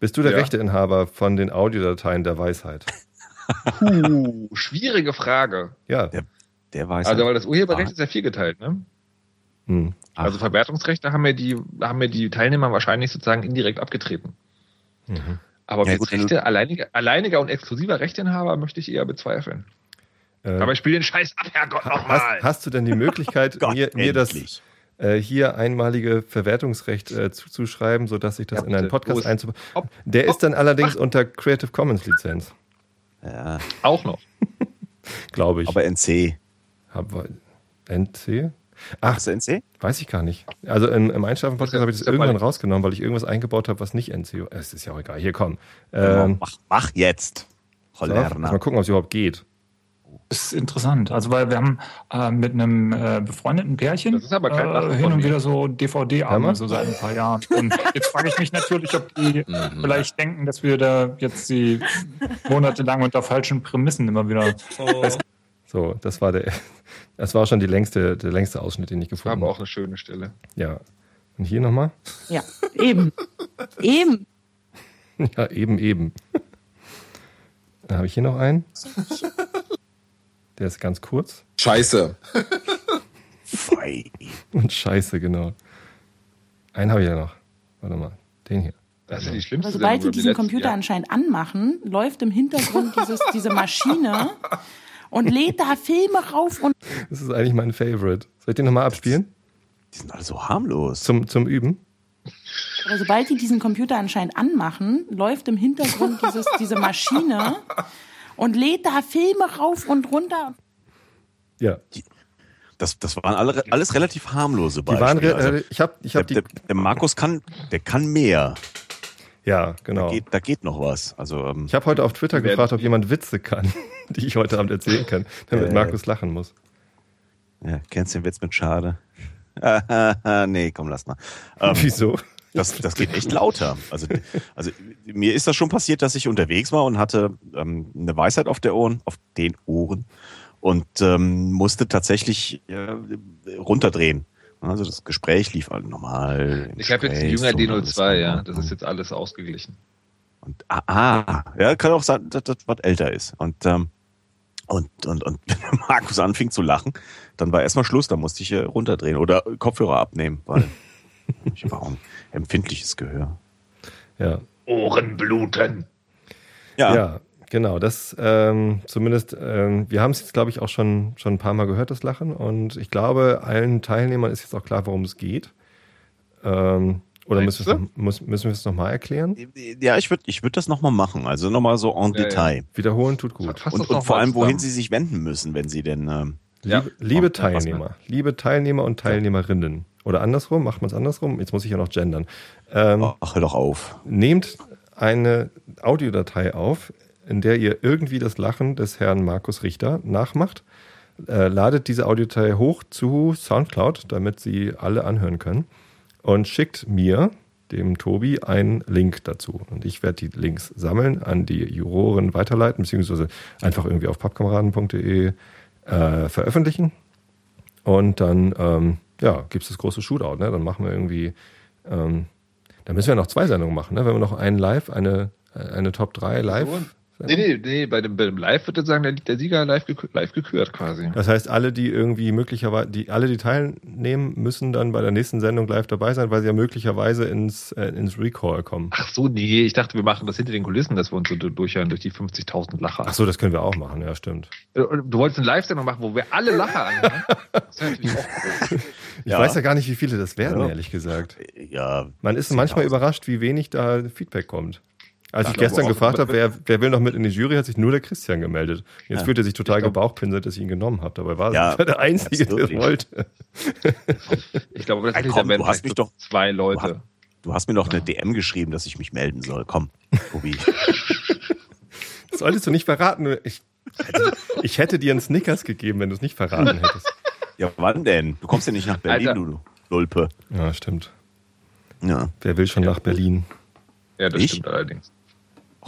bist du der ja. Rechteinhaber von den Audiodateien der Weisheit? Puh, schwierige Frage. Ja. Der, der Weisheit. Also, weil das Urheberrecht ah. ist ja viel geteilt, ne? Hm. Also Verwertungsrechte haben mir die, haben mir die Teilnehmer wahrscheinlich sozusagen indirekt abgetreten. Mhm. Aber ja, gut, Rechte, alleiniger, alleiniger und exklusiver Rechteinhaber möchte ich eher bezweifeln. Äh, Aber ich spiele den Scheiß ab, Herrgott, nochmal. Hast, hast du denn die Möglichkeit, [LAUGHS] Gott, mir, mir das äh, hier einmalige Verwertungsrecht äh, zuzuschreiben, sodass ich das ja, in einen Podcast einzubauen? Der ist dann allerdings Ach. unter Creative Commons Lizenz. Ja. Auch noch. [LAUGHS] Glaube ich. Aber NC. Hab, NC? Ach, du NC? Weiß ich gar nicht. Also im, im Einschlafen-Podcast habe ich das irgendwann rausgenommen, weil ich irgendwas eingebaut habe, was nicht NC ist. Es ist ja auch egal. Hier, komm. Ähm, mach, mach jetzt. Hollerna. So, mal gucken, ob es überhaupt geht. Das ist interessant. Also, weil wir haben äh, mit einem äh, befreundeten Pärchen äh, hin und wieder so DVD-Abende, so seit ein paar Jahren. Und jetzt frage ich mich natürlich, ob die [LAUGHS] mhm. vielleicht denken, dass wir da jetzt sie [LAUGHS] monatelang unter falschen Prämissen immer wieder oh. So, das war der, [LAUGHS] das war schon die längste, der längste Ausschnitt, den ich gefunden habe. Aber auch eine schöne Stelle. Ja. Und hier nochmal? Ja, eben. eben. [LAUGHS] Ja, eben, eben. Dann habe ich hier noch einen. Der ist ganz kurz. Scheiße. Und Scheiße, genau. Einen habe ich ja noch. Warte mal, den hier. Das ist die schlimmste Aber sobald sie diesen Computer anscheinend anmachen, läuft im Hintergrund dieses, diese Maschine und lädt da Filme rauf und. Das ist eigentlich mein Favorite. Soll ich den nochmal abspielen? Die sind alle so harmlos. Zum, zum Üben? Aber sobald die diesen Computer anscheinend anmachen, läuft im Hintergrund dieses, diese Maschine und lädt da Filme rauf und runter. Ja. Das, das waren alle, alles relativ harmlose Beispiele. Die waren, also, ich hab, ich hab der, der, der Markus kann, der kann mehr. Ja, genau. Da geht, da geht noch was. Also, ähm, ich habe heute auf Twitter gefragt, ob jemand Witze kann, [LAUGHS] die ich heute Abend erzählen kann, damit äh, Markus lachen muss. Ja, kennst du den Witz mit Schade? [LAUGHS] nee, komm, lass mal. Ähm, Wieso? Das, das geht echt lauter. Also, also mir ist das schon passiert, dass ich unterwegs war und hatte ähm, eine Weisheit auf der Ohren, auf den Ohren und ähm, musste tatsächlich äh, runterdrehen. Also das Gespräch lief halt normal. Ich habe jetzt einen jünger D02, ja. Das ist jetzt alles ausgeglichen. Und ah, ah ja, kann auch sein, dass das was älter ist. Und ähm, und, und, und wenn [LAUGHS] Markus anfing zu lachen, dann war erstmal Schluss, da musste ich runterdrehen oder Kopfhörer abnehmen, weil [LAUGHS] ich war ein empfindliches Gehör. Ja. Ohrenbluten. Ja. ja. Genau, das ähm, zumindest, ähm, wir haben es jetzt, glaube ich, auch schon, schon ein paar Mal gehört, das Lachen. Und ich glaube, allen Teilnehmern ist jetzt auch klar, worum es geht. Ähm, oder müssen wir, noch, muss, müssen wir es nochmal erklären? Ja, ich würde ich würd das nochmal machen. Also nochmal so en ja, Detail. Ja. Wiederholen tut gut. Und, und vor allem, wohin Sie sich wenden müssen, wenn Sie denn. Ähm, ja. Liebe, liebe Teilnehmer, liebe Teilnehmer und Teilnehmerinnen. Oder andersrum, macht man es andersrum? Jetzt muss ich ja noch gendern. Ähm, Ach, hör doch auf. Nehmt eine Audiodatei auf, in der ihr irgendwie das Lachen des Herrn Markus Richter nachmacht. Äh, ladet diese Audiodatei hoch zu Soundcloud, damit sie alle anhören können. Und schickt mir, dem Tobi, einen Link dazu. Und ich werde die Links sammeln, an die Juroren weiterleiten, beziehungsweise einfach irgendwie auf pappkameraden.de äh, veröffentlichen. Und dann ähm, ja, gibt es das große Shootout. Ne? Dann machen wir irgendwie, ähm, da müssen wir noch zwei Sendungen machen. Ne? Wenn wir noch einen Live, eine, eine Top 3 Live Nee, nee, nee, bei dem, bei dem Live wird dann sagen, der, der Sieger live, gekürt, live gekürt quasi. Das heißt, alle, die irgendwie möglicherweise, die, alle, die teilnehmen, müssen dann bei der nächsten Sendung live dabei sein, weil sie ja möglicherweise ins, äh, ins Recall kommen. Ach so, nee, ich dachte, wir machen das hinter den Kulissen, dass wir uns so durchhören durch die 50.000 Lacher. Ach so, das können wir auch machen, ja, stimmt. Äh, du wolltest eine Live-Sendung machen, wo wir alle Lacher anhören? Das wäre natürlich auch cool. [LAUGHS] Ich ja. weiß ja gar nicht, wie viele das werden, ja. ehrlich gesagt. Ja. Man ist manchmal überrascht, wie wenig da Feedback kommt. Als ich gestern gefragt habe, wer, wer will noch mit in die Jury, hat sich nur der Christian gemeldet. Jetzt ja. fühlt er sich total gebauchpinselt, dass ich ihn genommen habe. Dabei war ja, der Einzige, der es wollte. Ich glaube, das komm, du hast mich doch zwei Leute. Du hast, du hast mir doch eine DM geschrieben, dass ich mich melden soll. Komm, Tobi. [LAUGHS] das solltest du nicht verraten. Ich hätte, ich hätte dir einen Snickers gegeben, wenn du es nicht verraten [LAUGHS] hättest. Ja, wann denn? Du kommst ja nicht nach Berlin, Alter. du Lulpe. Ja, stimmt. Ja. Wer will schon ja, nach Berlin? Ja, das ich? stimmt allerdings.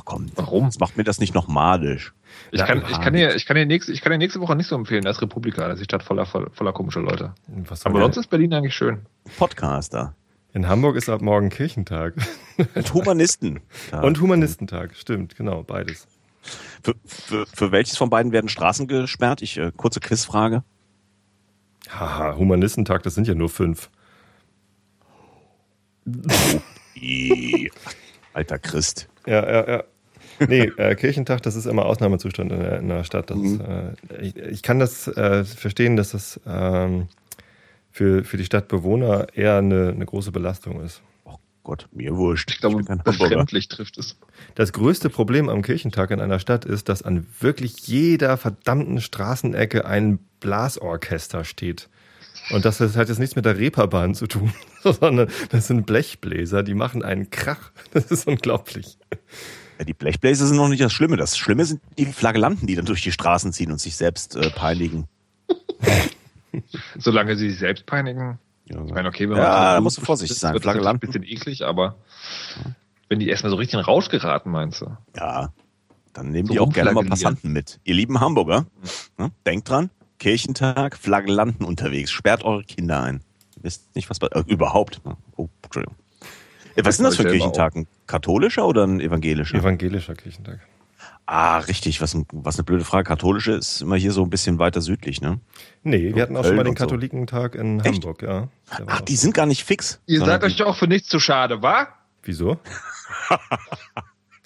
Ach komm, warum? Das macht mir das nicht noch madisch. Ich, kann, ich, kann dir, ich, kann dir nächste, ich kann dir nächste Woche nicht so empfehlen als Republika. Das ist die Stadt voller, voller komischer Leute. Aber sonst ist Berlin eigentlich schön. Podcaster. In Hamburg ist ab morgen Kirchentag. Und Humanisten. [LAUGHS] Und Humanistentag, stimmt, genau, beides. Für, für, für welches von beiden werden Straßen gesperrt? Ich, äh, kurze Quizfrage. Haha, Humanistentag, das sind ja nur fünf. [LAUGHS] Alter Christ. Ja, ja, ja. Nee, äh, Kirchentag, das ist immer Ausnahmezustand in der, in der Stadt. Das, mhm. äh, ich, ich, kann das äh, verstehen, dass das ähm, für, für die Stadtbewohner eher eine, eine große Belastung ist. Oh Gott, mir wurscht. Ich glaube, befremdlich trifft es. Das größte Problem am Kirchentag in einer Stadt ist, dass an wirklich jeder verdammten Straßenecke ein Blasorchester steht. Und das hat jetzt nichts mit der Reeperbahn zu tun, [LAUGHS] sondern das sind Blechbläser, die machen einen Krach. Das ist unglaublich. Ja, die Blechbläser sind noch nicht das Schlimme. Das Schlimme sind die Flagellanten, die dann durch die Straßen ziehen und sich selbst äh, peinigen. [LAUGHS] Solange sie sich selbst peinigen. Ja, ich meine, okay, wenn man ja, da musst du vorsichtig sein. Wird Flagellanten. ein bisschen eklig, aber wenn die erstmal so richtig in Rausch geraten, meinst du? Ja, dann nehmen so die auch gerne mal Passanten mit. Ihr lieben Hamburger, mhm. ne, denkt dran, Kirchentag, Flagellanten unterwegs. Sperrt eure Kinder ein. Wisst nicht, was äh, überhaupt. Oh, Entschuldigung. Äh, was ist denn das für ein Kirchentag? Ein katholischer oder ein evangelischer? Evangelischer Kirchentag. Ah, richtig. Was, was eine blöde Frage. Katholische ist immer hier so ein bisschen weiter südlich, ne? Nee, wir hatten auch Köln schon mal den Katholikentag so. in Echt? Hamburg, ja. Ach, die sind gar nicht fix. Ihr seid euch auch für nichts zu schade, wa? Wieso? [LAUGHS]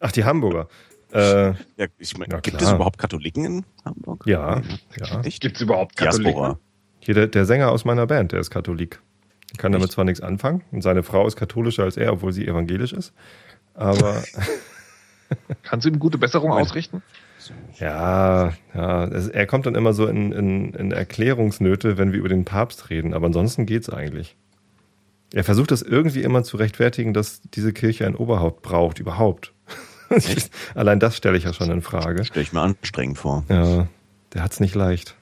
Ach, die Hamburger. Äh, ja, ich mein, gibt es überhaupt Katholiken in Hamburg? Ja. ja. Gibt es überhaupt Katholiken? Diaspora. Hier der, der, Sänger aus meiner Band, der ist Katholik. Kann damit zwar nichts anfangen und seine Frau ist katholischer als er, obwohl sie evangelisch ist. Aber. [LAUGHS] Kannst du ihm gute Besserung ausrichten? Ja, ja. Es, er kommt dann immer so in, in, in Erklärungsnöte, wenn wir über den Papst reden. Aber ansonsten geht's eigentlich. Er versucht das irgendwie immer zu rechtfertigen, dass diese Kirche ein Oberhaupt braucht, überhaupt. [LAUGHS] Allein das stelle ich ja schon in Frage. Stelle ich mir anstrengend vor. Ja, der hat's nicht leicht.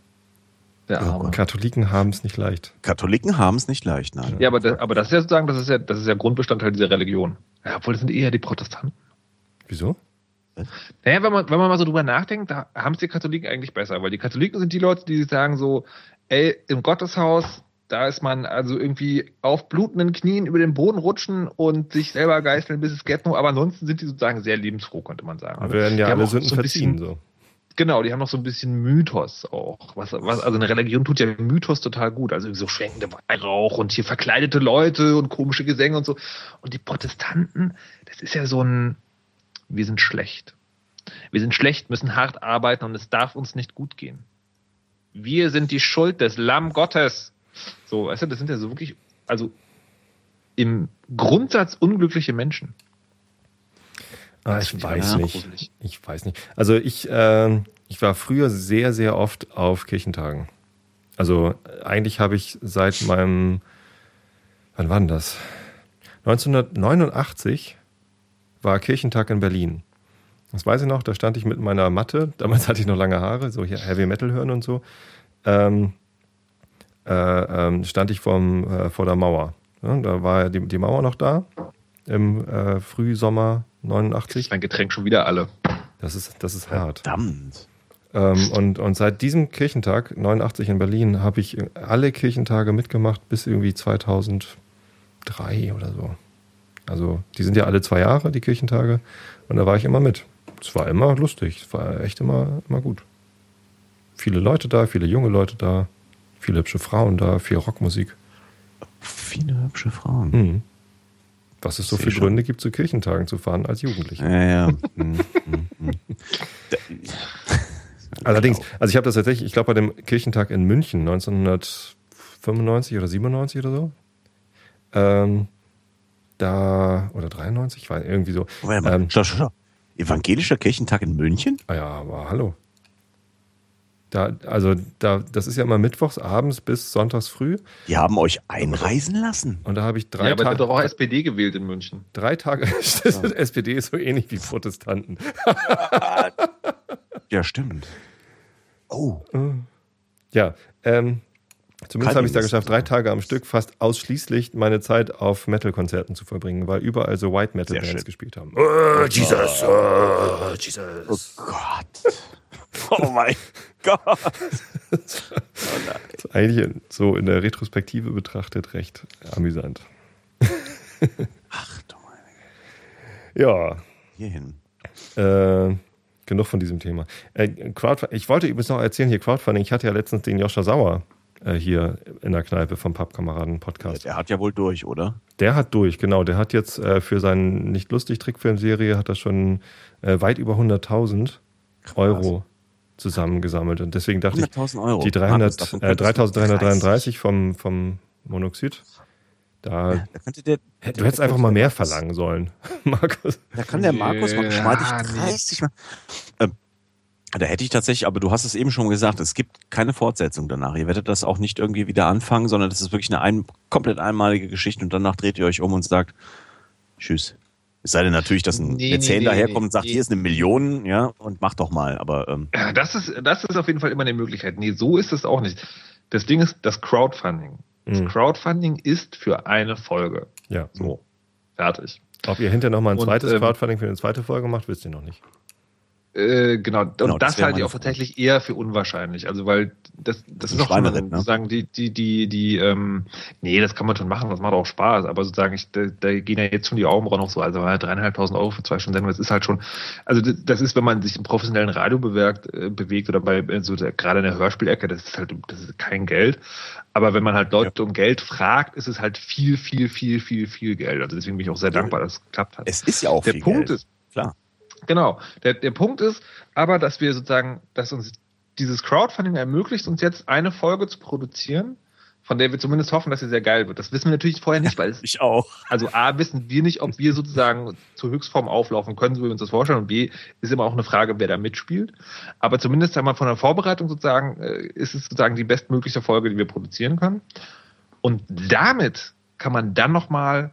Der Arme. Katholiken haben es nicht leicht. Katholiken haben es nicht leicht, nein. Ja, aber das, aber das ist ja sozusagen, das ist ja, das ist ja Grundbestandteil dieser Religion. Ja, obwohl das sind eher die Protestanten. Wieso? Naja, wenn man, wenn man mal so drüber nachdenkt, da haben es die Katholiken eigentlich besser, weil die Katholiken sind die Leute, die sagen so, ey, im Gotteshaus, da ist man also irgendwie auf blutenden Knien über den Boden rutschen und sich selber geißeln, bis es geht nur, aber ansonsten sind die sozusagen sehr lebensfroh, könnte man sagen. Wir werden ja alle Sünden so verziehen, so. Genau, die haben noch so ein bisschen Mythos auch. Was, was, also eine Religion tut ja Mythos total gut. Also so schwenkende Weihrauch und hier verkleidete Leute und komische Gesänge und so. Und die Protestanten, das ist ja so ein, wir sind schlecht. Wir sind schlecht, müssen hart arbeiten und es darf uns nicht gut gehen. Wir sind die Schuld des Lamm Gottes. So, weißt du, das sind ja so wirklich, also im Grundsatz unglückliche Menschen. Ah, ich weiß nicht. Ich weiß nicht. Also ich, äh, ich war früher sehr, sehr oft auf Kirchentagen. Also eigentlich habe ich seit meinem, wann war denn das? 1989 war Kirchentag in Berlin. Das weiß ich noch, da stand ich mit meiner Matte, [LAUGHS] damals hatte ich noch lange Haare, so hier Heavy Metal hören und so. Ähm, äh, ähm, stand ich vorm, äh, vor der Mauer. Ja, da war die, die Mauer noch da im äh, Frühsommer 89. Ist mein Getränk schon wieder alle. Das ist, das ist hart. Verdammt. Ähm, und, und seit diesem Kirchentag, 89 in Berlin, habe ich alle Kirchentage mitgemacht bis irgendwie 2003 oder so. Also die sind ja alle zwei Jahre, die Kirchentage. Und da war ich immer mit. Es war immer lustig. Es war echt immer, immer gut. Viele Leute da, viele junge Leute da, viele hübsche Frauen da, viel Rockmusik. Viele hübsche Frauen. Mhm. Was es so viele Gründe gibt, zu Kirchentagen zu fahren als Jugendlicher. Ja, ja. [LAUGHS] Mhm, mhm, mhm. [LAUGHS] Allerdings, also ich habe das tatsächlich, ich glaube bei dem Kirchentag in München 1995 oder 97 oder so, ähm, da, oder 93, war irgendwie so. Warte mal, ähm, schau, schau, schau. Evangelischer Kirchentag in München? Ah ja, aber hallo. Da, also da, das ist ja immer mittwochs abends bis sonntags früh. Die haben euch einreisen lassen. Und da habe ich drei ja, aber Tage. doch auch SPD gewählt in München. Drei Tage. [LAUGHS] ja. SPD ist so ähnlich wie Protestanten. ja, stimmt. Oh. Ja, ähm, zumindest habe ich es da geschafft, drei Tage am Stück fast ausschließlich meine Zeit auf Metal-Konzerten zu verbringen, weil überall so White Metal-Bands gespielt haben. Oh, Jesus, oh, Jesus. Oh Gott. [LAUGHS] Oh mein Gott. das [LAUGHS] ist eigentlich so in der Retrospektive betrachtet recht amüsant. [LAUGHS] Ach du meine Ja. Hierhin. Äh, genug von diesem Thema. Äh, ich wollte übrigens noch erzählen, hier Crowdfunding, ich hatte ja letztens den Joscha Sauer äh, hier in der Kneipe vom Pappkameraden-Podcast. Der hat ja wohl durch, oder? Der hat durch, genau. Der hat jetzt äh, für seine Nicht-Lustig-Trickfilmserie hat er schon äh, weit über 100.000 Euro zusammengesammelt. Und deswegen dachte ich, Euro. die 300, äh, 3333 vom, vom Monoxid, da, ja, da der, du hättest einfach mal mehr verlangen sollen, [LAUGHS] Markus. Da kann der Markus mal geschmeidig 30 mal. Ähm, da hätte ich tatsächlich, aber du hast es eben schon gesagt, es gibt keine Fortsetzung danach. Ihr werdet das auch nicht irgendwie wieder anfangen, sondern das ist wirklich eine ein, komplett einmalige Geschichte und danach dreht ihr euch um und sagt Tschüss. Es sei denn natürlich, dass ein nee, Mäzen nee, daherkommt nee, und sagt, hier ist eine Million, ja, und mach doch mal. Aber ähm. ja, das ist, das ist auf jeden Fall immer eine Möglichkeit. Nee, so ist es auch nicht. Das Ding ist das Crowdfunding. Das mhm. Crowdfunding ist für eine Folge. Ja. So. Fertig. Ob ihr hinterher nochmal ein zweites und, ähm, Crowdfunding für eine zweite Folge macht, wisst ihr noch nicht. Äh, genau. und genau, das, das halte ich auch tatsächlich eher für unwahrscheinlich. Also weil das, das, das ist auch schon ne? sozusagen die, die, die, die, ähm, nee, das kann man schon machen, das macht auch Spaß, aber sozusagen, ich, da, da gehen ja jetzt schon die Augenbrauen noch so, also dreieinhalbtausend Euro für zwei Stunden Sendung, das ist halt schon, also das, das ist, wenn man sich im professionellen Radio bewegt, äh, bewegt oder bei so der, gerade in der Hörspielecke, das ist halt, das ist kein Geld. Aber wenn man halt Leute ja. um Geld fragt, ist es halt viel, viel, viel, viel, viel Geld. Also deswegen bin ich auch sehr dankbar, dass es geklappt hat. Es ist ja auch der viel Punkt Geld. ist, klar Genau. Der, der Punkt ist aber, dass wir sozusagen, dass uns dieses Crowdfunding ermöglicht, uns jetzt eine Folge zu produzieren, von der wir zumindest hoffen, dass sie sehr geil wird. Das wissen wir natürlich vorher nicht, weil es, ich auch. Also A, wissen wir nicht, ob wir sozusagen zur Höchstform auflaufen können, so wie wir uns das vorstellen. Und B, ist immer auch eine Frage, wer da mitspielt. Aber zumindest einmal von der Vorbereitung sozusagen, äh, ist es sozusagen die bestmögliche Folge, die wir produzieren können. Und damit kann man dann nochmal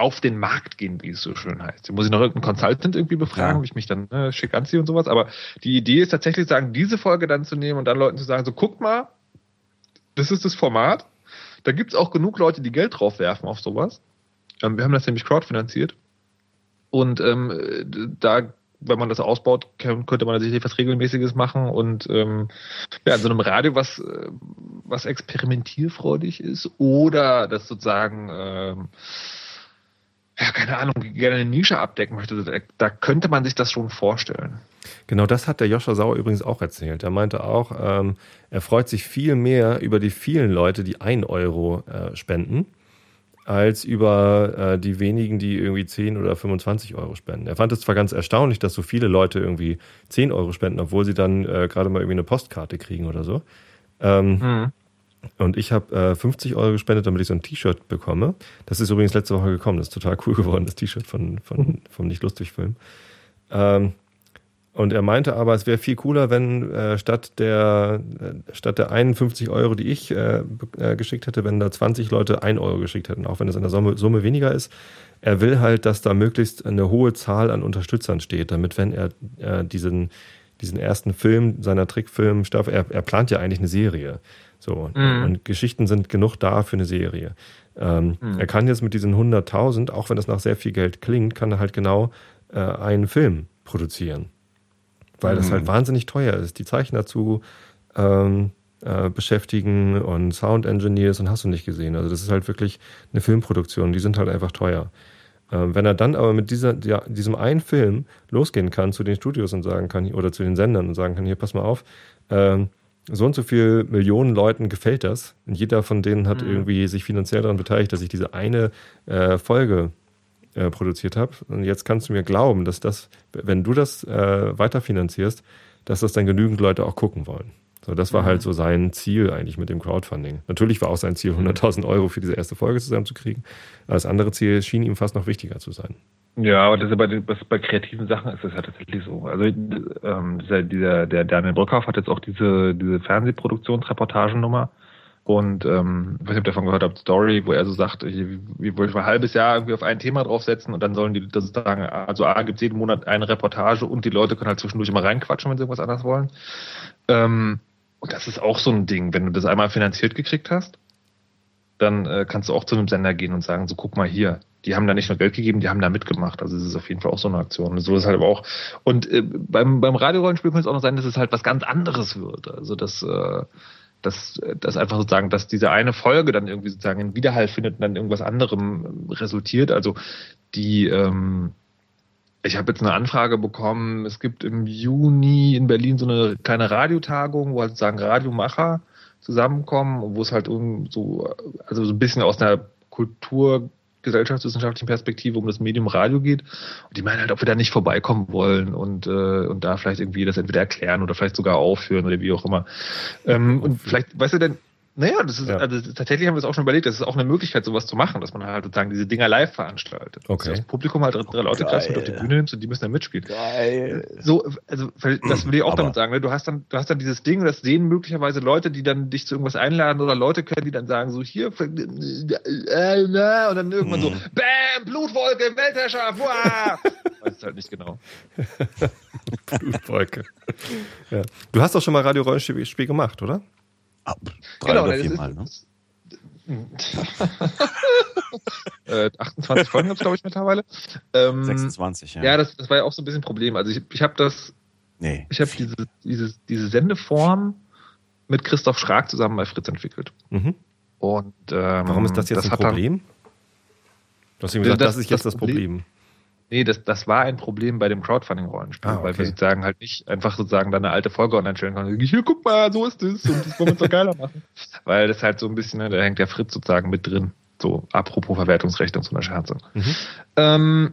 auf den Markt gehen, wie es so schön heißt. Hier muss ich noch irgendeinen Consultant irgendwie befragen, ja. wie ich mich dann äh, schick anziehe und sowas. Aber die Idee ist tatsächlich, sagen, diese Folge dann zu nehmen und dann Leuten zu sagen, so guckt mal, das ist das Format. Da gibt es auch genug Leute, die Geld drauf werfen auf sowas. Ähm, wir haben das nämlich crowdfinanziert. Und ähm, da, wenn man das ausbaut, könnte man tatsächlich was Regelmäßiges machen und ähm, ja, in so einem Radio, was, äh, was experimentierfreudig ist oder das sozusagen ähm, ja, keine Ahnung, gerne eine Nische abdecken möchte, da könnte man sich das schon vorstellen. Genau das hat der Joscha Sauer übrigens auch erzählt. Er meinte auch, ähm, er freut sich viel mehr über die vielen Leute, die ein Euro äh, spenden, als über äh, die wenigen, die irgendwie 10 oder 25 Euro spenden. Er fand es zwar ganz erstaunlich, dass so viele Leute irgendwie 10 Euro spenden, obwohl sie dann äh, gerade mal irgendwie eine Postkarte kriegen oder so. Ähm, mhm. Und ich habe äh, 50 Euro gespendet, damit ich so ein T-Shirt bekomme. Das ist übrigens letzte Woche gekommen. Das ist total cool geworden, das T-Shirt von, von, vom Nicht-Lustig-Film. Ähm, und er meinte aber, es wäre viel cooler, wenn äh, statt, der, äh, statt der 51 Euro, die ich äh, äh, geschickt hätte, wenn da 20 Leute 1 Euro geschickt hätten, auch wenn es in der Summe, Summe weniger ist. Er will halt, dass da möglichst eine hohe Zahl an Unterstützern steht, damit wenn er äh, diesen, diesen ersten Film, seiner Trickfilm, er, er plant ja eigentlich eine Serie. So, mhm. und Geschichten sind genug da für eine Serie. Ähm, mhm. Er kann jetzt mit diesen 100.000, auch wenn das nach sehr viel Geld klingt, kann er halt genau äh, einen Film produzieren. Weil mhm. das halt wahnsinnig teuer ist. Die Zeichner zu ähm, äh, beschäftigen und Sound Engineers und hast du nicht gesehen. Also das ist halt wirklich eine Filmproduktion. Die sind halt einfach teuer. Ähm, wenn er dann aber mit dieser, ja, diesem einen Film losgehen kann zu den Studios und sagen kann, oder zu den Sendern und sagen kann, hier, pass mal auf, ähm, so und so viel Millionen Leuten gefällt das. Und jeder von denen hat mhm. irgendwie sich finanziell daran beteiligt, dass ich diese eine äh, Folge äh, produziert habe. Und jetzt kannst du mir glauben, dass das, wenn du das äh, weiterfinanzierst, dass das dann genügend Leute auch gucken wollen. So, das war mhm. halt so sein Ziel eigentlich mit dem Crowdfunding. Natürlich war auch sein Ziel, 100.000 Euro für diese erste Folge zusammenzukriegen. Aber das andere Ziel schien ihm fast noch wichtiger zu sein. Ja, aber das ist bei, das, bei kreativen Sachen ist das ja tatsächlich so. Also ähm, dieser, dieser, der Daniel Brückhoff hat jetzt auch diese, diese Fernsehproduktionsreportagennummer. Und ähm, ich weiß nicht, ob ihr davon gehört habt, Story, wo er so sagt, wir wollen ein halbes Jahr irgendwie auf ein Thema draufsetzen und dann sollen die das sagen, also A gibt es jeden Monat eine Reportage und die Leute können halt zwischendurch immer reinquatschen, wenn sie irgendwas anderes wollen. Ähm, und das ist auch so ein Ding, wenn du das einmal finanziert gekriegt hast, dann äh, kannst du auch zu einem Sender gehen und sagen, so guck mal hier, die haben da nicht nur Geld gegeben, die haben da mitgemacht. Also es ist auf jeden Fall auch so eine Aktion. So ist halt aber auch. Und äh, beim, beim Radiorollenspiel könnte es auch noch sein, dass es halt was ganz anderes wird. Also dass, äh, dass, dass einfach sozusagen, dass diese eine Folge dann irgendwie sozusagen einen Widerhall findet und dann irgendwas anderem resultiert. Also die, ähm, ich habe jetzt eine Anfrage bekommen, es gibt im Juni in Berlin so eine kleine Radiotagung, wo halt sozusagen Radiomacher zusammenkommen, wo es halt so, also so ein bisschen aus einer Kultur gesellschaftswissenschaftlichen Perspektive um das Medium Radio geht. Und die meinen halt, ob wir da nicht vorbeikommen wollen und, äh, und da vielleicht irgendwie das entweder erklären oder vielleicht sogar aufführen oder wie auch immer. Ähm, und vielleicht, weißt du denn, naja, das ist, ja. also tatsächlich haben wir es auch schon überlegt, das ist auch eine Möglichkeit, sowas zu machen, dass man halt sozusagen diese Dinger live veranstaltet. Okay. Dass das Publikum halt drei Leute kreist mit auf die Bühne nimmst und die müssen dann mitspielen. Geil. So, also das will ich auch Aber. damit sagen, ne? du hast dann, du hast dann dieses Ding, das sehen möglicherweise Leute, die dann dich zu irgendwas einladen oder Leute können, die dann sagen, so hier, äh, äh, und dann irgendwann so, mhm. Bäm, Blutwolke im Weltherrschaft, [LAUGHS] Weiß es halt nicht genau. [LAUGHS] Blutwolke. Ja. Du hast doch schon mal Radio-Rollenspiel gemacht, oder? Drei genau, oder viermal, ne? [LAUGHS] äh, 28 Folgen gibt es, glaube ich, mittlerweile. Ähm, 26, ja. Ja, das, das war ja auch so ein bisschen ein Problem. Also ich, ich habe das Nee. Ich habe diese, diese, diese Sendeform mit Christoph Schrag zusammen bei Fritz entwickelt. Mhm. Und ähm, warum ist das jetzt das ein Problem? Du hast ihm gesagt, das, das ist jetzt das, das Problem. Problem. Nee, das, das war ein Problem bei dem Crowdfunding-Rollenspiel, ah, okay. weil wir sozusagen halt nicht einfach sozusagen dann eine alte Folge online stellen können. Hier, guck mal, so ist es und das wollen wir uns doch geiler machen. [LAUGHS] Weil das halt so ein bisschen, ne, da hängt der Fritz sozusagen mit drin. So, apropos Verwertungsrechte und so eine Scherze. Mhm. Ähm,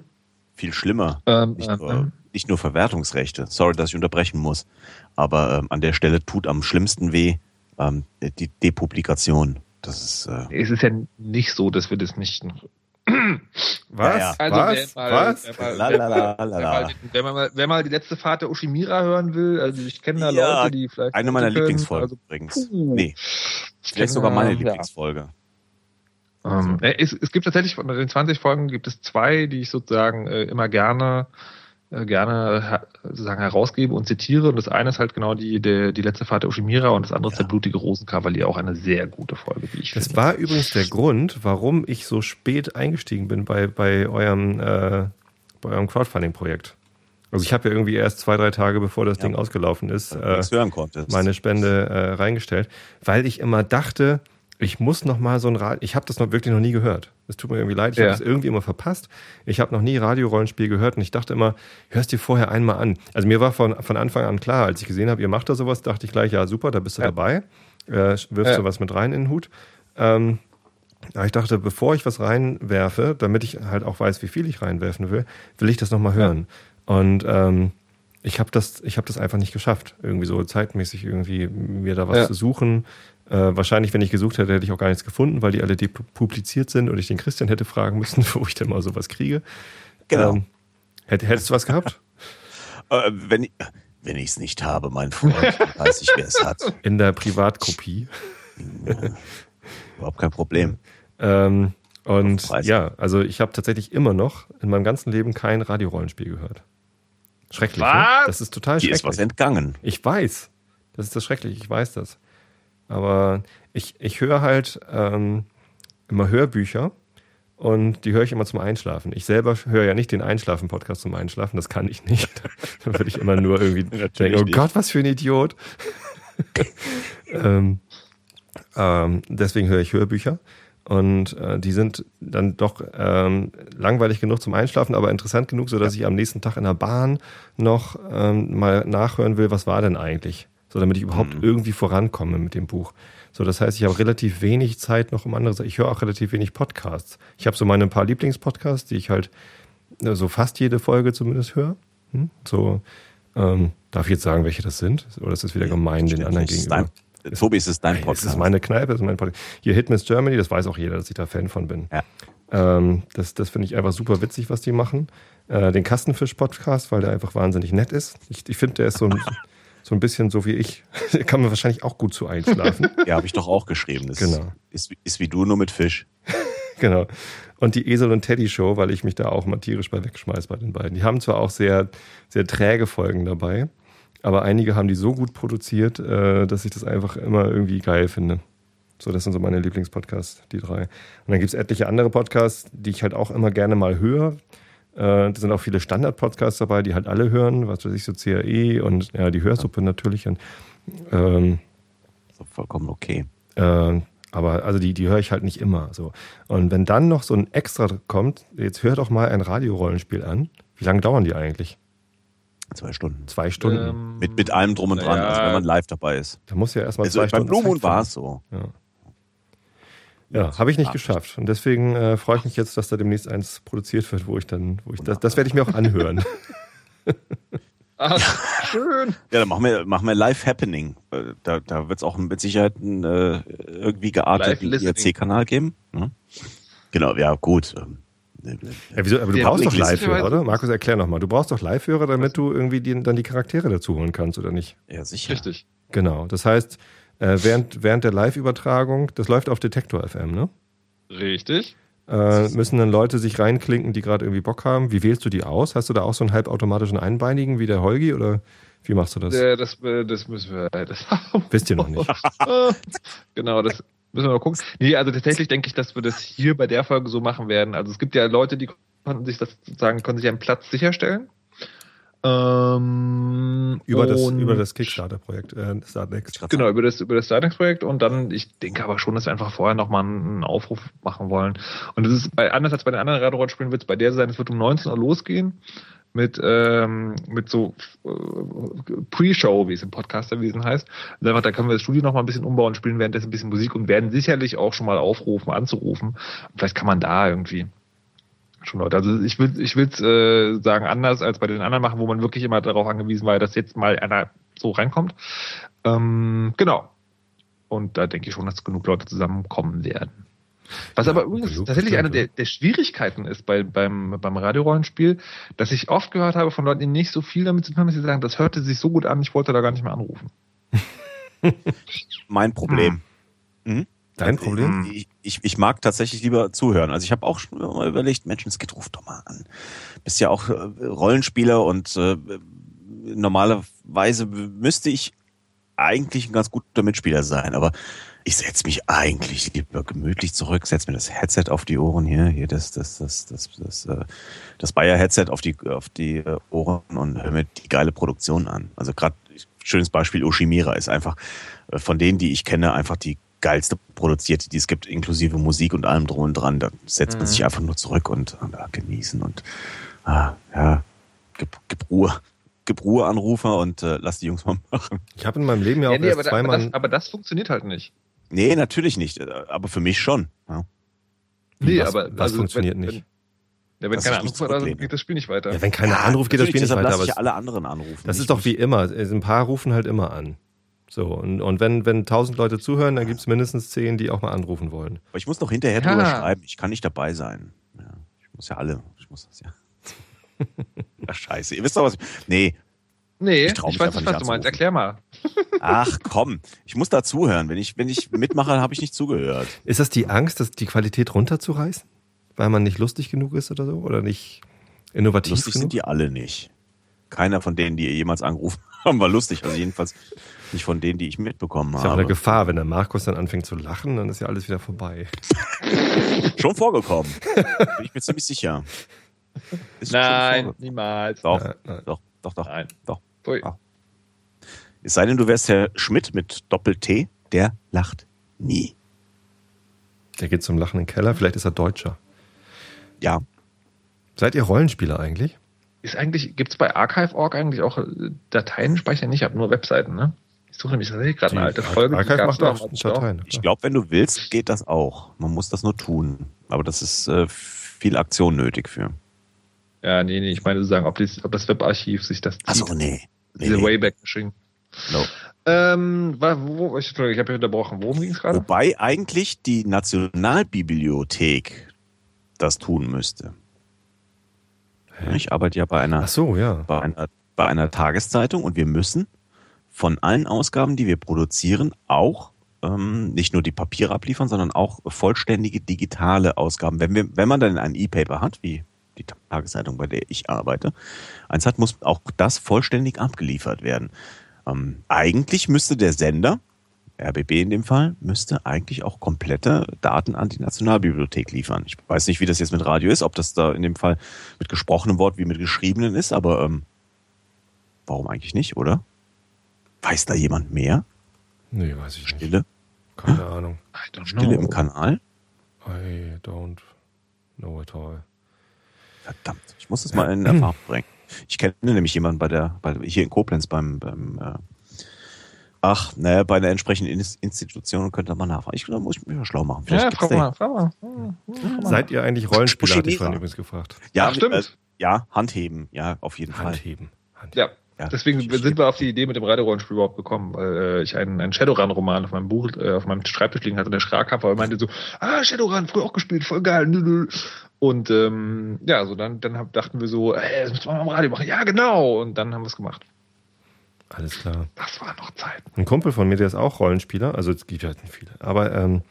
Viel schlimmer. Ähm, nicht, nur, ähm, nicht, nur, Verwertungsrechte. Sorry, dass ich unterbrechen muss. Aber ähm, an der Stelle tut am schlimmsten weh ähm, die Depublikation. Das ist, äh, es ist ja nicht so, dass wir das nicht was? Ja, Also was? Wer mal, was? Wer mal, wer, mal, die letzte Fahrt der Ushimira hören will, also ich kenne da ja, Leute, die vielleicht. Eine meiner Lieblingsfolgen also, übrigens. Nee. Vielleicht sogar meine Lieblingsfolge. Ähm, äh, es, es, gibt tatsächlich von den 20 Folgen gibt es zwei, die ich sozusagen äh, immer gerne gerne sozusagen herausgebe und zitiere. Und das eine ist halt genau die, die, die letzte Fahrt der Ushimira und das andere ja. ist der blutige Rosenkavalier, auch eine sehr gute Folge, wie ich das finde. Das war übrigens der Grund, warum ich so spät eingestiegen bin bei, bei eurem, äh, bei eurem Crowdfunding-Projekt. Also ich habe ja irgendwie erst zwei, drei Tage bevor das ja. Ding ausgelaufen ist, äh, meine Spende äh, reingestellt, weil ich immer dachte, ich muss noch mal so ein Radio, ich habe das noch wirklich noch nie gehört. Es tut mir irgendwie leid, ich ja. habe das irgendwie immer verpasst. Ich habe noch nie Radiorollenspiel gehört und ich dachte immer, hörst dir vorher einmal an. Also mir war von, von Anfang an klar, als ich gesehen habe, ihr macht da sowas, dachte ich gleich, ja super, da bist du ja. dabei, äh, wirfst ja. du was mit rein in den Hut. Ähm, aber ich dachte, bevor ich was reinwerfe, damit ich halt auch weiß, wie viel ich reinwerfen will, will ich das noch mal hören. Und ähm, ich habe das, ich habe das einfach nicht geschafft, irgendwie so zeitmäßig irgendwie mir da was zu suchen, äh, wahrscheinlich, wenn ich gesucht hätte, hätte ich auch gar nichts gefunden, weil die alle depubliziert sind und ich den Christian hätte fragen müssen, [LAUGHS] wo ich denn mal sowas kriege. Genau. Ähm, hättest du was gehabt? [LAUGHS] äh, wenn wenn ich es nicht habe, mein Freund, weiß ich, wer es hat. In der Privatkopie. Ja, überhaupt kein Problem. Ähm, und ja, also ich habe tatsächlich immer noch in meinem ganzen Leben kein Radiorollenspiel gehört. Schrecklich. Ne? Was? Ne? Das ist total schrecklich. Dir ist was entgangen. Ich weiß. Das ist das Schreckliche. Ich weiß das. Aber ich, ich höre halt ähm, immer Hörbücher und die höre ich immer zum Einschlafen. Ich selber höre ja nicht den Einschlafen-Podcast zum Einschlafen, das kann ich nicht. [LAUGHS] Dann würde ich immer nur irgendwie denken, oh nicht. Gott, was für ein Idiot. [LAUGHS] ähm, ähm, deswegen höre ich Hörbücher. Und äh, die sind dann doch ähm, langweilig genug zum Einschlafen, aber interessant genug, sodass ja. ich am nächsten Tag in der Bahn noch ähm, mal nachhören will, was war denn eigentlich so damit ich überhaupt mhm. irgendwie vorankomme mit dem Buch. So, das heißt, ich habe relativ wenig Zeit noch um andere Sachen. Ich höre auch relativ wenig Podcasts. Ich habe so meine paar Lieblingspodcasts, die ich halt äh, so fast jede Folge zumindest höre. Hm? So, ähm, darf ich jetzt sagen, welche das sind? Oder ist das wieder gemein den anderen gegenüber? Dein, Tobi, ist es dein Podcast? Das ist meine Kneipe, das ist mein Podcast. Hier Hitmiss Germany, das weiß auch jeder, dass ich da Fan von bin. Ja. Ähm, das das finde ich einfach super witzig, was die machen. Äh, den Kastenfisch-Podcast, weil der einfach wahnsinnig nett ist. Ich, ich finde, der ist so ein [LAUGHS] so ein bisschen so wie ich. [LAUGHS] Kann man wahrscheinlich auch gut zu einschlafen. [LAUGHS] ja, habe ich doch auch geschrieben. Das genau. Ist, ist wie du, nur mit Fisch. [LAUGHS] genau. Und die Esel und Teddy Show, weil ich mich da auch mal tierisch bei wegschmeiß bei den beiden. Die haben zwar auch sehr, sehr träge Folgen dabei, aber einige haben die so gut produziert, äh, dass ich das einfach immer irgendwie geil finde. So, das sind so meine Lieblingspodcasts, die drei. Und dann gibt es etliche andere Podcasts, die ich halt auch immer gerne mal höre. Äh, da sind auch viele Standard-Podcasts dabei, die halt alle hören, was weiß ich, so CAE und ja, die Hörsuppe natürlich. Und, ähm, so vollkommen okay. Äh, aber also die, die höre ich halt nicht immer. So. Und wenn dann noch so ein Extra kommt, jetzt hör doch mal ein Radiorollenspiel an. Wie lange dauern die eigentlich? Zwei Stunden. Zwei Stunden. Ähm, mit, mit allem drum und dran, ja. also wenn man live dabei ist. Da muss ja erstmal also zwei Stunden. Bei Blue war es so. Ja. Ja, habe ich nicht geschafft. Und deswegen äh, freue ich mich jetzt, dass da demnächst eins produziert wird, wo ich dann, wo ich das, das werde ich mir auch anhören. [LAUGHS] Ach, schön. Ja, dann machen wir, machen wir Live Happening. Äh, da, da wird es auch mit Sicherheit einen äh, irgendwie gearteten IRC-Kanal geben. Ne? Genau, ja, gut. Ähm, ja, wieso, aber du brauchst doch Live-Hörer, oder? Markus, erklär nochmal. Du brauchst doch Live-Hörer, damit du irgendwie die, dann die Charaktere dazu holen kannst, oder nicht? Ja, sicher. Richtig. Genau. Das heißt, äh, während, während der Live-Übertragung, das läuft auf Detektor FM, ne? Richtig. Äh, müssen dann Leute sich reinklinken, die gerade irgendwie Bock haben. Wie wählst du die aus? Hast du da auch so einen halbautomatischen Einbeinigen wie der Holgi oder wie machst du das? Ja, das, äh, das müssen wir. Das Wisst ihr noch nicht. [LAUGHS] genau, das müssen wir mal gucken. Nee, also tatsächlich denke ich, dass wir das hier bei der Folge so machen werden. Also es gibt ja Leute, die konnten sich das sozusagen, konnten sich einen Platz sicherstellen. Ähm, Über das, über das Kickstarter-Projekt, äh, Startnext. Genau, über das, über das Startnext-Projekt und dann, ich denke aber schon, dass wir einfach vorher nochmal einen Aufruf machen wollen. Und das ist bei, anders als bei den anderen Radiorollenspielen wird es bei der sein, es wird um 19 Uhr losgehen mit, ähm, mit so äh, Pre-Show, wie es im Podcast-Wesen heißt. Und einfach, da können wir das Studio nochmal ein bisschen umbauen, spielen währenddessen ein bisschen Musik und werden sicherlich auch schon mal aufrufen, anzurufen. Vielleicht kann man da irgendwie schon Leute. Also ich will ich will's äh, sagen anders als bei den anderen machen, wo man wirklich immer darauf angewiesen war, dass jetzt mal einer so reinkommt. Ähm, genau. Und da denke ich schon, dass genug Leute zusammenkommen werden. Was ja, aber übrigens tatsächlich eine der, der, Schwierigkeiten ist bei, beim, beim Radiorollenspiel, dass ich oft gehört habe von Leuten, die nicht so viel damit zu tun haben, dass sie sagen, das hörte sich so gut an, ich wollte da gar nicht mehr anrufen. [LAUGHS] mein Problem. Hm. Mhm. Dein Problem? Ich, ich, ich, mag tatsächlich lieber zuhören. Also ich habe auch schon mal überlegt, Mensch, es geht, ruf doch mal an. Bist ja auch äh, Rollenspieler und äh, normalerweise müsste ich eigentlich ein ganz guter Mitspieler sein, aber ich setze mich eigentlich lieber gemütlich zurück, setze mir das Headset auf die Ohren hier, hier das das das das das, das, äh, das Bayer Headset auf die auf die äh, Ohren und höre mir die geile Produktion an. Also gerade schönes Beispiel Oshimira ist einfach von denen, die ich kenne, einfach die geilste produzierte, die es gibt, inklusive Musik und allem drum und dran. Da setzt man mhm. sich einfach nur zurück und, und äh, genießen und ah, ja, gib, gib Ruhe. Gib Ruhe Anrufer und äh, lass die Jungs mal machen. Ich habe in meinem Leben ja auch ja, nee, aber, zweimal. Aber das, aber das funktioniert halt nicht. Nee, natürlich nicht. Äh, aber für mich schon. Ja. Nee, was, aber was also, funktioniert wenn, nicht. Ja, wenn keiner anruft, dann geht das Spiel nicht weiter. Ja, wenn keiner ja, anruft, geht das Spiel nicht weiter. Aber alle anderen anrufen. Das ist doch wie immer. Ein paar rufen halt immer an. So, und, und wenn, wenn tausend Leute zuhören, dann gibt es mindestens zehn, die auch mal anrufen wollen. Aber ich muss noch hinterher ja. drüber schreiben, ich kann nicht dabei sein. Ja, ich muss ja alle, ich muss das ja. [LAUGHS] Ach, scheiße. Ihr wisst doch was. Nee. Nee, ich, ich weiß nicht, was du meinst. Erklär mal. Ach komm, ich muss da zuhören. Wenn ich, wenn ich mitmache, habe ich nicht zugehört. Ist das die Angst, dass die Qualität runterzureißen? Weil man nicht lustig genug ist oder so? Oder nicht innovativ lustig genug? sind die alle nicht. Keiner von denen, die ihr jemals angerufen haben, war lustig. Also jedenfalls nicht von denen, die ich mitbekommen habe. Ist ja auch eine Gefahr, wenn der Markus dann anfängt zu lachen, dann ist ja alles wieder vorbei. [LAUGHS] schon vorgekommen. Bin ich mir ziemlich sicher. Ist Nein, niemals. Doch, nein, nein. doch, doch, doch. Nein. doch. Ah. Es sei denn, du wärst Herr Schmidt mit Doppel-T, der lacht nie. Der geht zum Lachen in den Keller, vielleicht ist er Deutscher. Ja. Seid ihr Rollenspieler eigentlich? Ist eigentlich, gibt es bei Archive.org eigentlich auch äh, Dateien speichern? Ich habe nur Webseiten, ne? Ich suche nämlich tatsächlich gerade eine alte Folge. Archive macht auch Dateien. Ich glaube, wenn du willst, geht das auch. Man muss das nur tun. Aber das ist äh, viel Aktion nötig für. Ja, nee, nee, ich meine zu sagen, ob, dies, ob das Webarchiv sich das zieht. Achso, nee. nee Diese nee. Wayback-Machine. No. Ähm, wo, wo, ich, ich habe ja unterbrochen. Worum ging es gerade? Wobei eigentlich die Nationalbibliothek das tun müsste. Ich arbeite ja bei einer, so, ja. bei einer, bei einer Tageszeitung und wir müssen von allen Ausgaben, die wir produzieren, auch ähm, nicht nur die Papiere abliefern, sondern auch vollständige digitale Ausgaben. Wenn, wir, wenn man dann ein E-Paper hat, wie die Tageszeitung, bei der ich arbeite, eins hat, muss auch das vollständig abgeliefert werden. Ähm, eigentlich müsste der Sender, RBB in dem Fall, müsste eigentlich auch komplette Daten an die Nationalbibliothek liefern. Ich weiß nicht, wie das jetzt mit Radio ist, ob das da in dem Fall mit gesprochenem Wort wie mit geschriebenen ist, aber ähm, warum eigentlich nicht, oder? Weiß da jemand mehr? Nee, weiß ich Stille? nicht. Keine Ahnung. Stille im Kanal? I don't know at all. Verdammt, ich muss das mal in Erfahrung bringen. Ich kenne nämlich jemanden bei der, bei, hier in Koblenz beim, beim äh, ach, naja, bei der entsprechenden Institution könnte man nachfragen. Ich glaube, muss ich mich mal schlau machen. Vielleicht ja, frag mal, frag mal. Seid ihr eigentlich Rollenspieler, hatte ich vorhin übrigens gefragt. Ja, Ach, stimmt. Äh, ja, Handheben, ja, auf jeden Handheben. Fall. Handheben. Ja. Ja, Deswegen sind wir auf die Idee mit dem Radiorollenspiel überhaupt gekommen, weil äh, ich einen, einen Shadowrun-Roman auf meinem Buch, äh, auf meinem Schreibtisch liegen hatte und der schrak weil er meinte so, ah, Shadowrun, früher auch gespielt, voll geil. Und ähm, ja, so dann, dann dachten wir so, ey, das müssen wir mal im Radio machen. Ja, genau. Und dann haben wir es gemacht. Alles klar. Das war noch Zeit. Ein Kumpel von mir, der ist auch Rollenspieler, also es gibt halt nicht viele, aber ähm,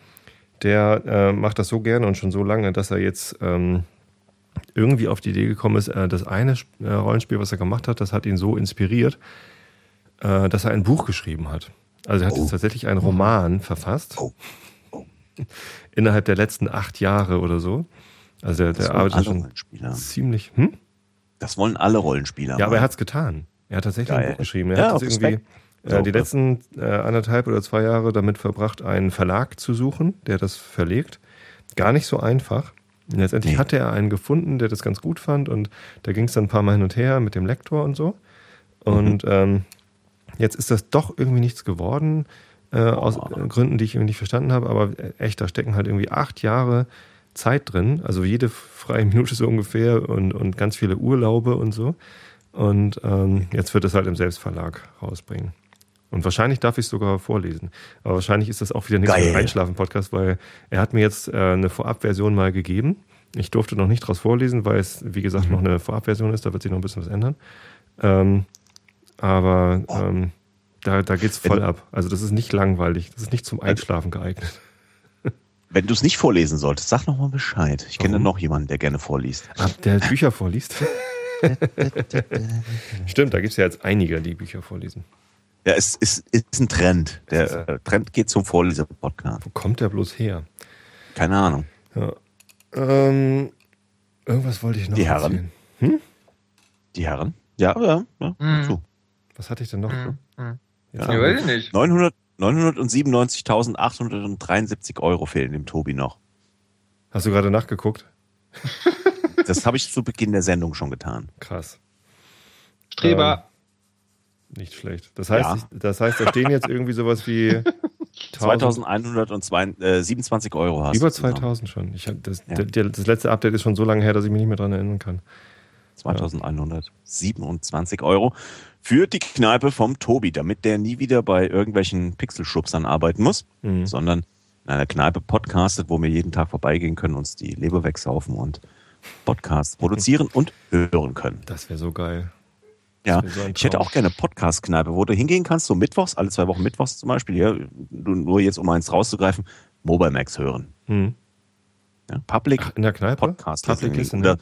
der äh, macht das so gerne und schon so lange, dass er jetzt ähm, irgendwie auf die Idee gekommen ist, äh, das eine äh, Rollenspiel, was er gemacht hat, das hat ihn so inspiriert, äh, dass er ein Buch geschrieben hat. Also er hat oh. jetzt tatsächlich einen Roman verfasst. Oh. Oh. [LAUGHS] Innerhalb der letzten acht Jahre oder so. Also der, der arbeitet schon ziemlich. Hm? Das wollen alle Rollenspieler. Ja, aber er hat es getan. Er hat tatsächlich Geil. ein Buch geschrieben. Er ja, hat irgendwie äh, die letzten äh, anderthalb oder zwei Jahre damit verbracht, einen Verlag zu suchen, der das verlegt. Gar nicht so einfach. Und letztendlich nee. hatte er einen gefunden, der das ganz gut fand und da ging es dann ein paar Mal hin und her mit dem Lektor und so. Und mhm. ähm, jetzt ist das doch irgendwie nichts geworden, äh, oh. aus Gründen, die ich irgendwie nicht verstanden habe. Aber echt, da stecken halt irgendwie acht Jahre Zeit drin. Also jede freie Minute so ungefähr und, und ganz viele Urlaube und so. Und ähm, jetzt wird es halt im Selbstverlag rausbringen. Und wahrscheinlich darf ich es sogar vorlesen. Aber wahrscheinlich ist das auch wieder nichts für einen Einschlafen-Podcast, weil er hat mir jetzt äh, eine Vorabversion mal gegeben. Ich durfte noch nicht draus vorlesen, weil es, wie gesagt, mhm. noch eine Vorabversion ist. Da wird sich noch ein bisschen was ändern. Ähm, aber oh. ähm, da, da geht es voll ab. Also das ist nicht langweilig. Das ist nicht zum Einschlafen geeignet. [LAUGHS] Wenn du es nicht vorlesen solltest, sag noch mal Bescheid. Ich kenne noch jemanden, der gerne vorliest. Ah, der Bücher vorliest? [LAUGHS] Stimmt, da gibt es ja jetzt einige, die Bücher vorlesen. Ja, es ist, ist ein Trend. Der äh, Trend geht zum Vorleser-Podcast. Wo kommt der bloß her? Keine Ahnung. Ja. Ähm, irgendwas wollte ich noch Die Herren. Hm? Die Herren? Ja, ja. ja. Mhm. Was hatte ich denn noch? Mhm. Mhm. Ja, ja, weiß ich nicht. 900, 997.873 Euro fehlen dem Tobi noch. Hast du gerade nachgeguckt? [LAUGHS] das habe ich zu Beginn der Sendung schon getan. Krass. Streber. Ähm, nicht schlecht. Das heißt, ja. ich, das heißt, da stehen jetzt irgendwie sowas wie [LAUGHS] 2127 äh, Euro hast Über 2000 schon. Ich hab das, ja. der, das letzte Update ist schon so lange her, dass ich mich nicht mehr daran erinnern kann. 2127 Euro für die Kneipe vom Tobi, damit der nie wieder bei irgendwelchen Pixelschubsern arbeiten muss, mhm. sondern in einer Kneipe podcastet, wo wir jeden Tag vorbeigehen können, uns die Leber wegsaufen und Podcasts produzieren und hören können. Das wäre so geil. Ja, so ich hätte auch gerne Podcast-Kneipe, wo du hingehen kannst, so mittwochs, alle zwei Wochen mittwochs zum Beispiel, ja, nur jetzt um eins rauszugreifen, Mobile Max hören. Hm. Ja, Public Ach, in der Kneipe? Podcast. Public Listening. Oder,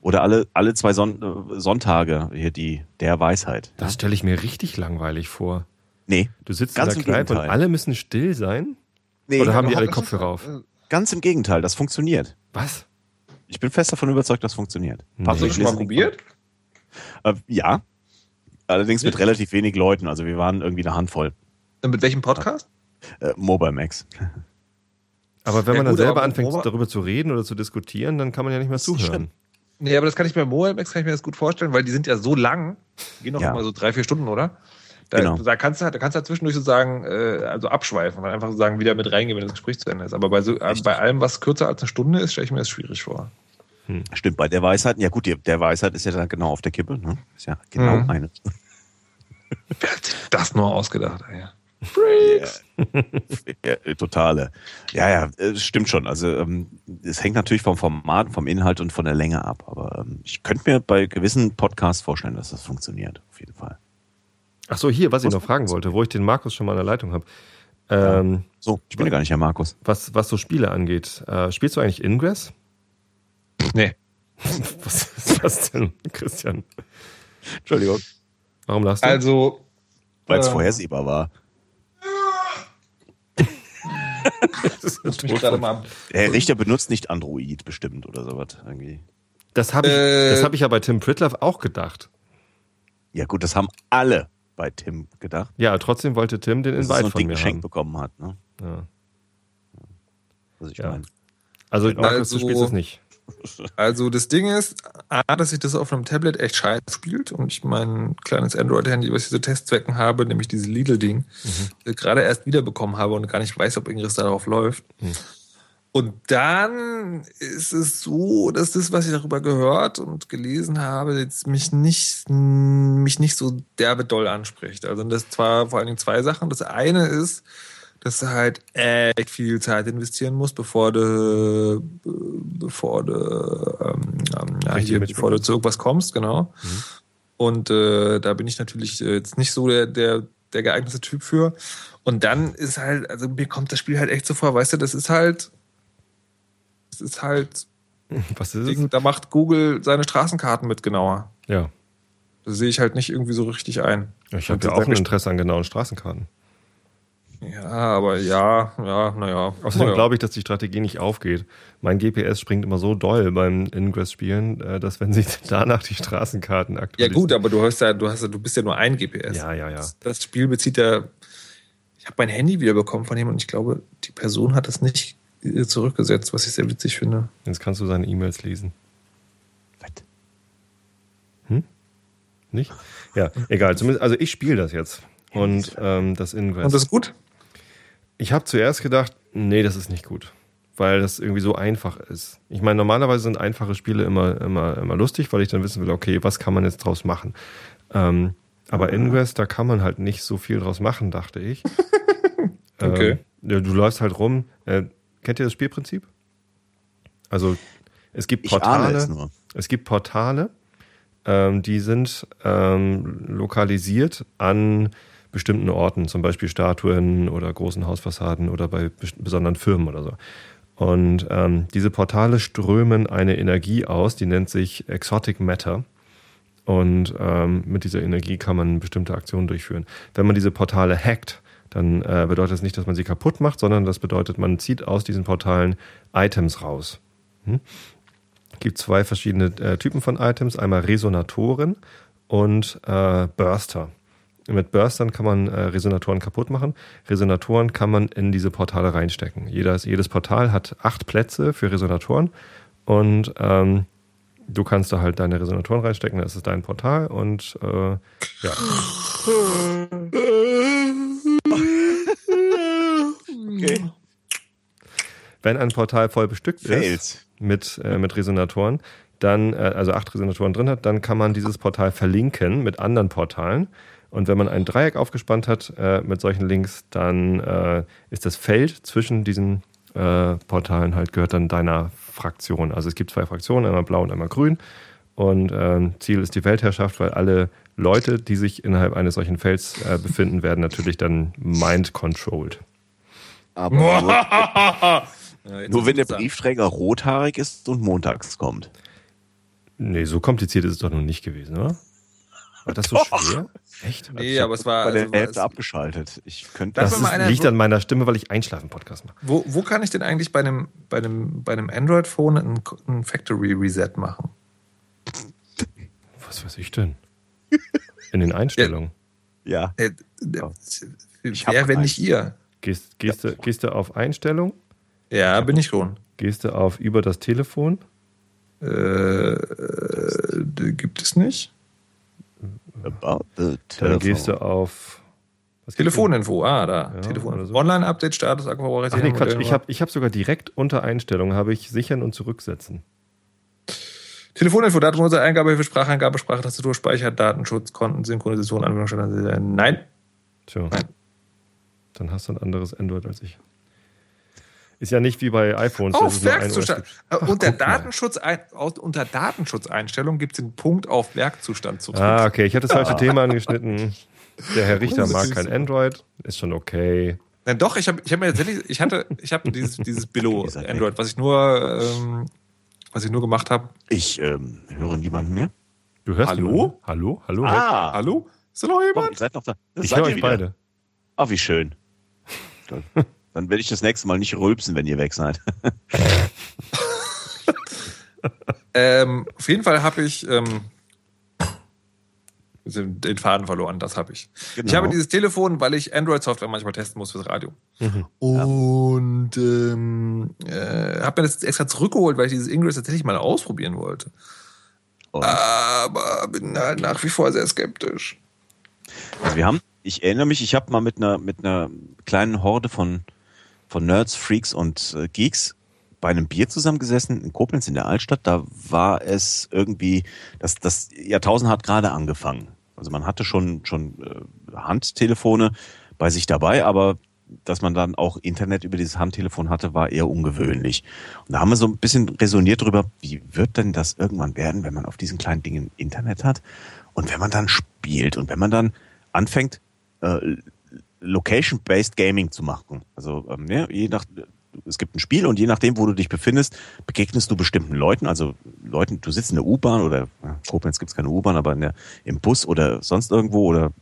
oder alle, alle zwei Son äh, Sonntage hier die der Weisheit. Das stelle ich mir richtig langweilig vor. Nee. Du sitzt ganz in der Kneipe und alle müssen still sein? Nee, oder haben die alle Kopfhörer auf? Ganz im Gegenteil, das funktioniert. Was? Ich bin fest davon überzeugt, das funktioniert. Nee. Hast du schon mal probiert? Äh, ja, Allerdings mit relativ wenig Leuten. Also wir waren irgendwie eine Handvoll. Und mit welchem Podcast? Äh, Mobile Max. Aber wenn ja, man dann gut, selber anfängt, Mobile darüber zu reden oder zu diskutieren, dann kann man ja nicht mehr zuhören. Nee, aber das kann ich bei Mobile Max kann ich mir das gut vorstellen, weil die sind ja so lang, die gehen noch ja. immer so drei, vier Stunden, oder? Da, genau. da kannst du halt, da kannst du halt zwischendurch sozusagen äh, also abschweifen und einfach sozusagen wieder mit reingehen, wenn das Gespräch zu Ende ist. Aber bei, so, äh, bei allem, was kürzer als eine Stunde ist, stelle ich mir das schwierig vor. Hm. Stimmt, bei der Weisheit, ja gut, der Weisheit ist ja dann genau auf der Kippe, ne? Ist ja genau mhm. eine. Wer hat sich das nur ausgedacht, ey? Freaks! [LAUGHS] Ja, ja, totale. Ja, ja, es stimmt schon. Also ähm, es hängt natürlich vom Format, vom Inhalt und von der Länge ab. Aber ähm, ich könnte mir bei gewissen Podcasts vorstellen, dass das funktioniert, auf jeden Fall. Ach so, hier, was ich noch fragen wollte, wo ich den Markus schon mal in der Leitung habe. Ähm, so, ich bin ja gar nicht Herr Markus. Was, was so Spiele angeht, äh, spielst du eigentlich Ingress? Nee. [LAUGHS] Was ist das denn, Christian? Entschuldigung. Warum lachst du? Also. Weil es äh, vorhersehbar war. Herr Richter benutzt nicht Android bestimmt oder sowas irgendwie. Das habe ich, äh, hab ich ja bei Tim Pritloff auch gedacht. Ja gut, das haben alle bei Tim gedacht. Ja, trotzdem wollte Tim den Invite so von mir geschenkt haben. bekommen hat. Ne? Ja. Was ich ja. meine. Also, Markus, also, du spielst es nicht. [LAUGHS] Also das Ding ist, A, dass sich das auf einem Tablet echt scheiße spielt und ich mein kleines Android-Handy, was ich so Testzwecken habe, nämlich dieses Lidl-Ding, mhm. gerade erst wiederbekommen habe und gar nicht weiß, ob irgendwas darauf läuft. Mhm. Und dann ist es so, dass das, was ich darüber gehört und gelesen habe, jetzt mich nicht, mich nicht so derbe doll anspricht. Also das zwar vor allen Dingen zwei Sachen. Das eine ist, dass du halt echt viel Zeit investieren musst, bevor du, bevor du, ähm, ja, hier, bevor du zu irgendwas kommst, genau. Mhm. Und äh, da bin ich natürlich jetzt nicht so der, der, der geeignete Typ für. Und dann ist halt, also mir kommt das Spiel halt echt so vor, weißt du, das ist halt, das ist halt, [LAUGHS] was ist Ding, es? Da macht Google seine Straßenkarten mit genauer. Ja. Das sehe ich halt nicht irgendwie so richtig ein. ich habe ja auch ein Interesse an genauen Straßenkarten. Ja, aber ja, ja, naja. Außerdem glaube ich, dass die Strategie nicht aufgeht. Mein GPS springt immer so doll beim Ingress-Spielen, äh, dass wenn sich [LAUGHS] danach die Straßenkarten aktualisieren. Ja gut, aber du hast ja, du hast ja, du bist ja nur ein GPS. Ja, ja, ja. Das, das Spiel bezieht ja. Ich habe mein Handy wiederbekommen von jemandem und ich glaube, die Person hat das nicht zurückgesetzt, was ich sehr witzig finde. Jetzt kannst du seine E-Mails lesen. Was? Hm? Nicht? Ja, egal. Zumindest, also ich spiele das jetzt. Und ähm, das Ingress. Und das ist gut? Ich habe zuerst gedacht, nee, das ist nicht gut. Weil das irgendwie so einfach ist. Ich meine, normalerweise sind einfache Spiele immer, immer, immer lustig, weil ich dann wissen will, okay, was kann man jetzt draus machen? Ähm, aber Ingress, da kann man halt nicht so viel draus machen, dachte ich. [LAUGHS] okay. Ähm, du läufst halt rum. Äh, kennt ihr das Spielprinzip? Also es gibt Portale. Es, es, gibt Portale, ähm, die sind ähm, lokalisiert an bestimmten Orten, zum Beispiel Statuen oder großen Hausfassaden oder bei besonderen Firmen oder so. Und ähm, diese Portale strömen eine Energie aus, die nennt sich Exotic Matter. Und ähm, mit dieser Energie kann man bestimmte Aktionen durchführen. Wenn man diese Portale hackt, dann äh, bedeutet das nicht, dass man sie kaputt macht, sondern das bedeutet, man zieht aus diesen Portalen Items raus. Hm? Es gibt zwei verschiedene äh, Typen von Items, einmal Resonatoren und äh, Burster. Mit Burstern kann man äh, Resonatoren kaputt machen. Resonatoren kann man in diese Portale reinstecken. Jedes, jedes Portal hat acht Plätze für Resonatoren und ähm, du kannst da halt deine Resonatoren reinstecken. Das ist dein Portal und äh, ja. [LAUGHS] Okay. Wenn ein Portal voll bestückt Fails. ist mit, äh, mit Resonatoren, dann, äh, also acht Resonatoren drin hat, dann kann man dieses Portal verlinken mit anderen Portalen. Und wenn man ein Dreieck aufgespannt hat äh, mit solchen Links, dann äh, ist das Feld zwischen diesen äh, Portalen halt gehört dann deiner Fraktion. Also es gibt zwei Fraktionen, einmal blau und einmal grün. Und ähm, Ziel ist die Weltherrschaft, weil alle Leute, die sich innerhalb eines solchen Felds äh, befinden, werden natürlich dann mind-controlled. Aber [LAUGHS] nur, ja, nur wenn der Briefträger rothaarig ist und montags kommt. Nee, so kompliziert ist es doch noch nicht gewesen, oder? War das so Doch. schwer? Echt? Nee, aber es war. Bei also der Hälfte abgeschaltet. Ich könnte. Das, das ist, liegt an meiner Stimme, weil ich Einschlafen-Podcast mache. Wo, wo kann ich denn eigentlich bei einem, bei einem, bei einem Android-Phone ein, ein Factory Reset machen? Was weiß ich denn? In den Einstellungen. Ja. ja. Äh, äh, wer, wenn nicht ihr? Gehst, gehst, ja. du, gehst du auf Einstellung? Ja, bin ich schon. Gehst du auf über das Telefon? Äh, äh gibt es nicht. About the Dann gehst du auf Telefoninfo, ah, da. Ja, Telefon. So. Online-Update, Status, Akkuverarbeitung. Ach nee, Quatsch, ich habe ich hab sogar direkt unter Einstellungen, habe ich sichern und zurücksetzen. Telefoninfo, Datenmodell, Eingabe für Spracheingabe, Sprachtastatur, Speicher, Datenschutz, Konten, Synchronisation, Anwendungsstandard. Nein. Tja. Nein. Dann hast du ein anderes Android als ich. Ist ja nicht wie bei iPhones. Auf Werkzustand. Ach, unter, Datenschutz ein, unter Datenschutzeinstellungen gibt es den Punkt auf Werkzustand zu drücken. Ah, okay. Ich hatte das falsche Thema angeschnitten. Der Herr Richter [LAUGHS] mag kein Android. Ist schon okay. Nein, doch, ich habe ich hab mir tatsächlich, ich hatte, ich habe dieses, dieses Billo [LAUGHS] Android, was ich nur, ähm, was ich nur gemacht habe. Ich ähm, höre niemanden mehr. Du hörst Hallo? Niemanden? Hallo? Hallo? Ah. Hallo? Ist da noch jemand? Oh, ihr seid noch da. Das ich höre euch beide. Ah, wie schön. [LAUGHS] Dann werde ich das nächste Mal nicht rülpsen, wenn ihr weg seid. [LAUGHS] ähm, auf jeden Fall habe ich ähm, den Faden verloren, das habe ich. Genau. Ich habe dieses Telefon, weil ich Android-Software manchmal testen muss fürs Radio. Mhm. Und ähm, äh, habe mir das extra zurückgeholt, weil ich dieses Ingress tatsächlich mal ausprobieren wollte. Und? Aber bin halt nach wie vor sehr skeptisch. Also wir haben ich erinnere mich, ich habe mal mit einer mit einer kleinen Horde von von Nerds, Freaks und äh, Geeks bei einem Bier zusammengesessen in Koblenz in der Altstadt. Da war es irgendwie, das, das Jahrtausend hat gerade angefangen. Also man hatte schon, schon äh, Handtelefone bei sich dabei, aber dass man dann auch Internet über dieses Handtelefon hatte, war eher ungewöhnlich. Und da haben wir so ein bisschen resoniert darüber, wie wird denn das irgendwann werden, wenn man auf diesen kleinen Dingen Internet hat und wenn man dann spielt und wenn man dann anfängt, äh, Location-based Gaming zu machen. Also ähm, ja, je nach es gibt ein Spiel und je nachdem, wo du dich befindest, begegnest du bestimmten Leuten. Also Leuten, du sitzt in der U-Bahn oder ja, Koblenz gibt es keine U-Bahn, aber in der, im Bus oder sonst irgendwo oder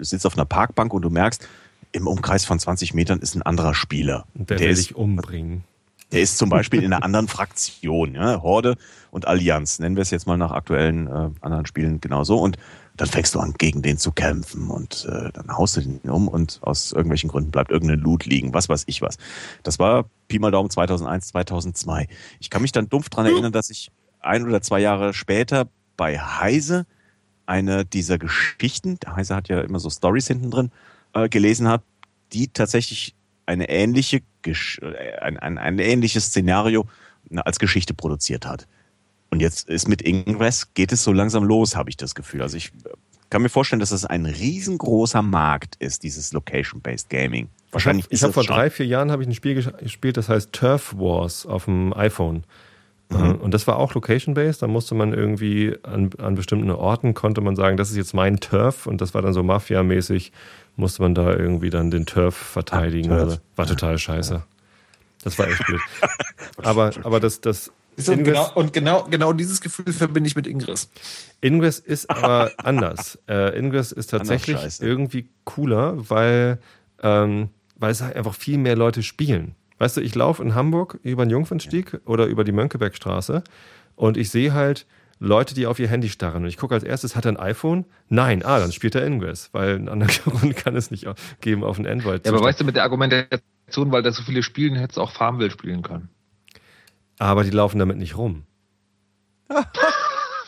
sitzt auf einer Parkbank und du merkst, im Umkreis von 20 Metern ist ein anderer Spieler. Der, der will dich umbringen. Der ist zum Beispiel in einer anderen Fraktion, ja, Horde und Allianz, nennen wir es jetzt mal nach aktuellen äh, anderen Spielen genauso. Und dann fängst du an, gegen den zu kämpfen und äh, dann haust du den um und aus irgendwelchen Gründen bleibt irgendein Loot liegen, was weiß ich was. Das war Pi mal Daumen 2001, 2002. Ich kann mich dann dumpf dran erinnern, dass ich ein oder zwei Jahre später bei Heise eine dieser Geschichten, der Heise hat ja immer so Stories hinten drin, äh, gelesen hat, die tatsächlich eine ähnliche, äh, ein, ein, ein ähnliches Szenario als Geschichte produziert hat. Und jetzt ist mit Ingress geht es so langsam los, habe ich das Gefühl. Also ich äh, kann mir vorstellen, dass das ein riesengroßer Markt ist, dieses Location-Based Gaming. Wahrscheinlich. Ich habe hab vor drei, vier Jahren habe ich ein Spiel gespielt, das heißt Turf Wars auf dem iPhone. Mhm. Äh, und das war auch Location-based. Da musste man irgendwie an, an bestimmten Orten konnte man sagen, das ist jetzt mein Turf und das war dann so Mafia-mäßig, musste man da irgendwie dann den Turf verteidigen. Ah, Turf. War total scheiße. Das war echt blöd. [LAUGHS] aber, aber das, das und, genau, und genau, genau dieses Gefühl verbinde ich mit Ingress. Ingress ist aber [LAUGHS] anders. Äh, Ingress ist tatsächlich irgendwie cooler, weil, ähm, weil es halt einfach viel mehr Leute spielen. Weißt du, ich laufe in Hamburg über den Jungfernstieg ja. oder über die Mönckebergstraße und ich sehe halt Leute, die auf ihr Handy starren. Und ich gucke als erstes, hat er ein iPhone? Nein, ah, dann spielt er Ingress, weil einen anderen [LAUGHS] Grund kann es nicht geben auf ein Android. Ja, aber weißt du, mit der Argumentation, weil da so viele spielen, hättest du auch Farmville spielen können. Aber die laufen damit nicht rum. [LAUGHS]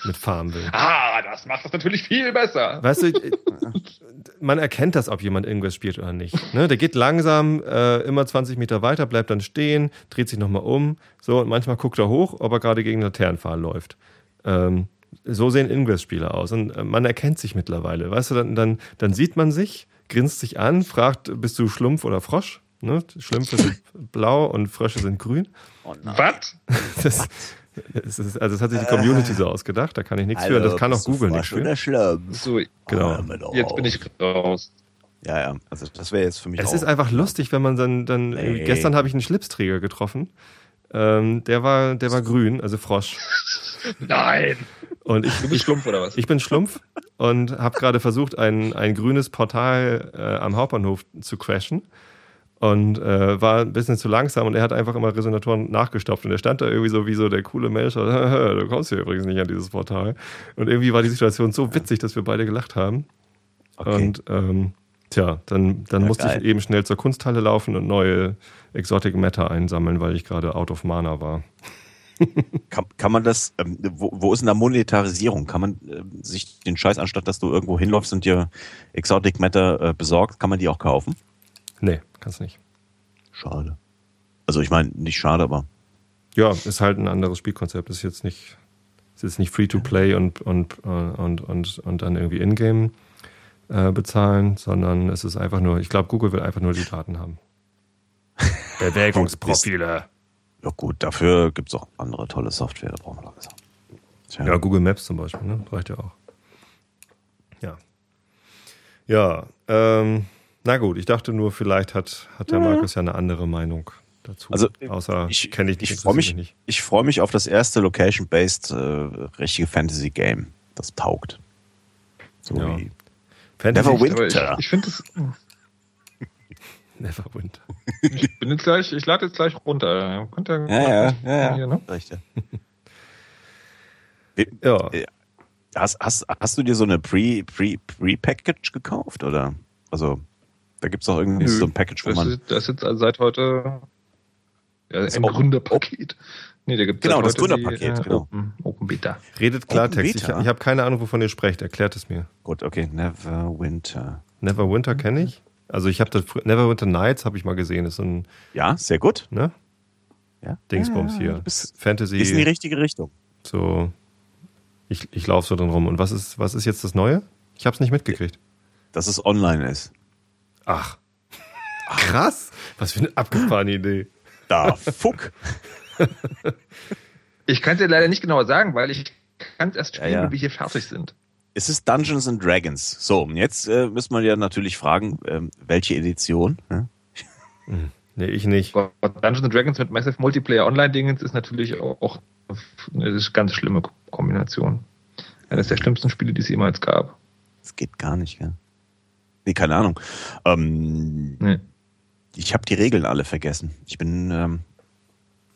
mit Farmville. Ah, das macht das natürlich viel besser. Weißt du, [LAUGHS] man erkennt das, ob jemand irgendwas spielt oder nicht. Ne? Der geht langsam äh, immer 20 Meter weiter, bleibt dann stehen, dreht sich nochmal um. So, und manchmal guckt er hoch, ob er gerade gegen Laternenpfahl läuft. Ähm, so sehen Ingress-Spieler aus. Und äh, man erkennt sich mittlerweile. Weißt du, dann, dann, dann sieht man sich, grinst sich an, fragt, bist du Schlumpf oder Frosch? Ne? Schlümpfe sind blau und Frösche sind grün. Oh Was? [LAUGHS] Das, das ist, also das hat sich die Community so ausgedacht, da kann ich nichts also, für. Das kann auch Google nicht für. Schlimm. So, genau. Jetzt bin ich raus. Ja, ja, also das wäre jetzt für mich. Es ist einfach lustig, wenn man dann, dann nee. gestern habe ich einen Schlipsträger getroffen. Ähm, der war, der war grün, also Frosch. [LAUGHS] Nein. Und ich, du bist Schlumpf oder was? Ich bin Schlumpf und habe gerade versucht, ein, ein grünes Portal äh, am Hauptbahnhof zu crashen und äh, war ein bisschen zu langsam und er hat einfach immer Resonatoren nachgestopft und er stand da irgendwie so wie so der coole Mensch, [LAUGHS] du kommst hier übrigens nicht an dieses Portal. Und irgendwie war die Situation so witzig, dass wir beide gelacht haben. Okay. Und ähm, tja, dann, dann ja, musste geil. ich eben schnell zur Kunsthalle laufen und neue Exotic Matter einsammeln, weil ich gerade out of Mana war. [LAUGHS] kann, kann man das, ähm, wo, wo ist denn da Monetarisierung? Kann man äh, sich den Scheiß, anstatt dass du irgendwo hinläufst und dir Exotic Matter äh, besorgst, kann man die auch kaufen? Nee, kannst nicht. Schade. Also ich meine, nicht schade, aber. Ja, ist halt ein anderes Spielkonzept. Ist jetzt nicht, ist jetzt nicht free to play und, und, und, und, und dann irgendwie in-game äh, bezahlen, sondern es ist einfach nur, ich glaube, Google will einfach nur die Daten haben. [LAUGHS] Bewegungsprofile. Ja gut, dafür gibt es auch andere tolle Software, da brauchen wir langsam. Ja, Google Maps zum Beispiel, ne? Reicht ja auch. Ja. Ja, ähm, na gut, ich dachte nur, vielleicht hat, hat der Markus ja eine andere Meinung dazu. Also, Außer ich kenne ich nicht. Ich freue mich, nicht. Ich freue mich auf das erste Location-based äh, richtige Fantasy-Game. Das taugt. So ja. wie Fantasy Neverwinter. Ich, ich finde das. Neverwinter. Ich bin jetzt gleich, ich lade jetzt gleich runter. Könnt ihr ja, ja, ja, hier, ne? [LAUGHS] Ja. Äh, hast, hast, hast du dir so eine Pre-Package Pre, Pre gekauft? Oder? Also, da gibt es auch irgendwie Nö, so ein Package, wo man. Das ist jetzt seit heute ja, ein Gründerpaket. Nee, da gibt genau, das Gründerpaket, die, genau. Open, Open Beta. Redet Klartext. Ich, ich habe keine Ahnung, wovon ihr sprecht. Erklärt es mir. Gut, okay. Neverwinter. Neverwinter kenne ich. Also ich habe das Neverwinter Nights habe ich mal gesehen. Das ist ein ja, sehr gut. Ne? Ja. Dingsbums ja, hier. Fantasy. Ist in die richtige Richtung. So. Ich, ich laufe so drin rum. Und was ist, was ist jetzt das Neue? Ich habe es nicht mitgekriegt. Dass es online ist. Ach. Krass. Was für eine abgefahrene Idee. Da, fuck. ich kann es dir leider nicht genauer sagen, weil ich kann es erst spielen, ja, ja. wenn wir hier fertig sind. Es ist Dungeons and Dragons. So, und jetzt äh, müssen wir ja natürlich fragen, ähm, welche Edition? Hm? Nee, ich nicht. Dungeons and Dragons mit Massive Multiplayer Online-Dingens ist natürlich auch eine ganz schlimme Kombination. Eines der schlimmsten Spiele, die es jemals gab. Es geht gar nicht, ja. Nee, keine Ahnung. Ähm, nee. Ich habe die Regeln alle vergessen. Ich bin, ähm,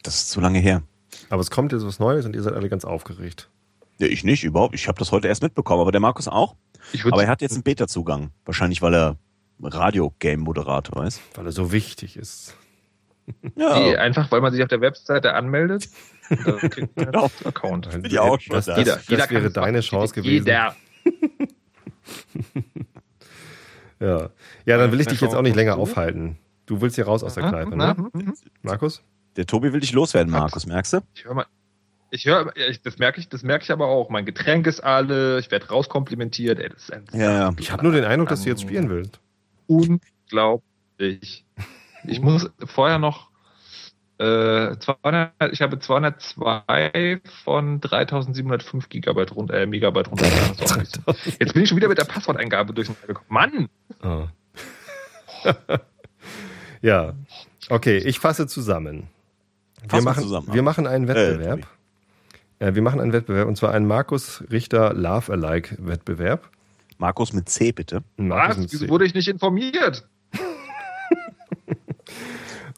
das ist zu lange her. Aber es kommt jetzt was Neues und ihr seid alle ganz aufgeregt. Ja, ich nicht, überhaupt. Ich habe das heute erst mitbekommen, aber der Markus auch. aber er hat jetzt einen Beta-Zugang. Wahrscheinlich, weil er Radio-Game-Moderator ist. Weil er so wichtig ist. Ja. Nee, einfach, weil man sich auf der Webseite anmeldet. Da [LAUGHS] kriegt man einen Account. Ja, auch das, das, jeder, das jeder wäre deine Chance gewesen. Jeder. [LAUGHS] ja. ja, dann will ich dich jetzt auch nicht länger aufhalten. Du willst hier raus aus der Kneipe, ne? Markus? Der Tobi will dich loswerden, Markus, merkst du? Ich höre mal. Ich höre, das merke ich, das merke ich aber auch. Mein Getränk ist alle, ich werde rauskomplimentiert. Ey, das ist ein ja, ja. Ich habe nur den Eindruck, dass du jetzt spielen willst. Unglaublich. Ich muss vorher noch äh, 200, ich habe 202 von 3705 Gigabyte runter, äh, Megabyte runter. [LAUGHS] Jetzt bin ich schon wieder mit der Passworteingabe durcheinander gekommen. Mann! Oh. [LAUGHS] ja, okay, ich fasse zusammen. Wir machen, zusammen, wir machen einen äh, Wettbewerb. Äh, wir machen einen Wettbewerb und zwar einen Markus Richter Love Alike Wettbewerb. Markus mit C, bitte. Markus Was? Wieso wurde ich nicht informiert?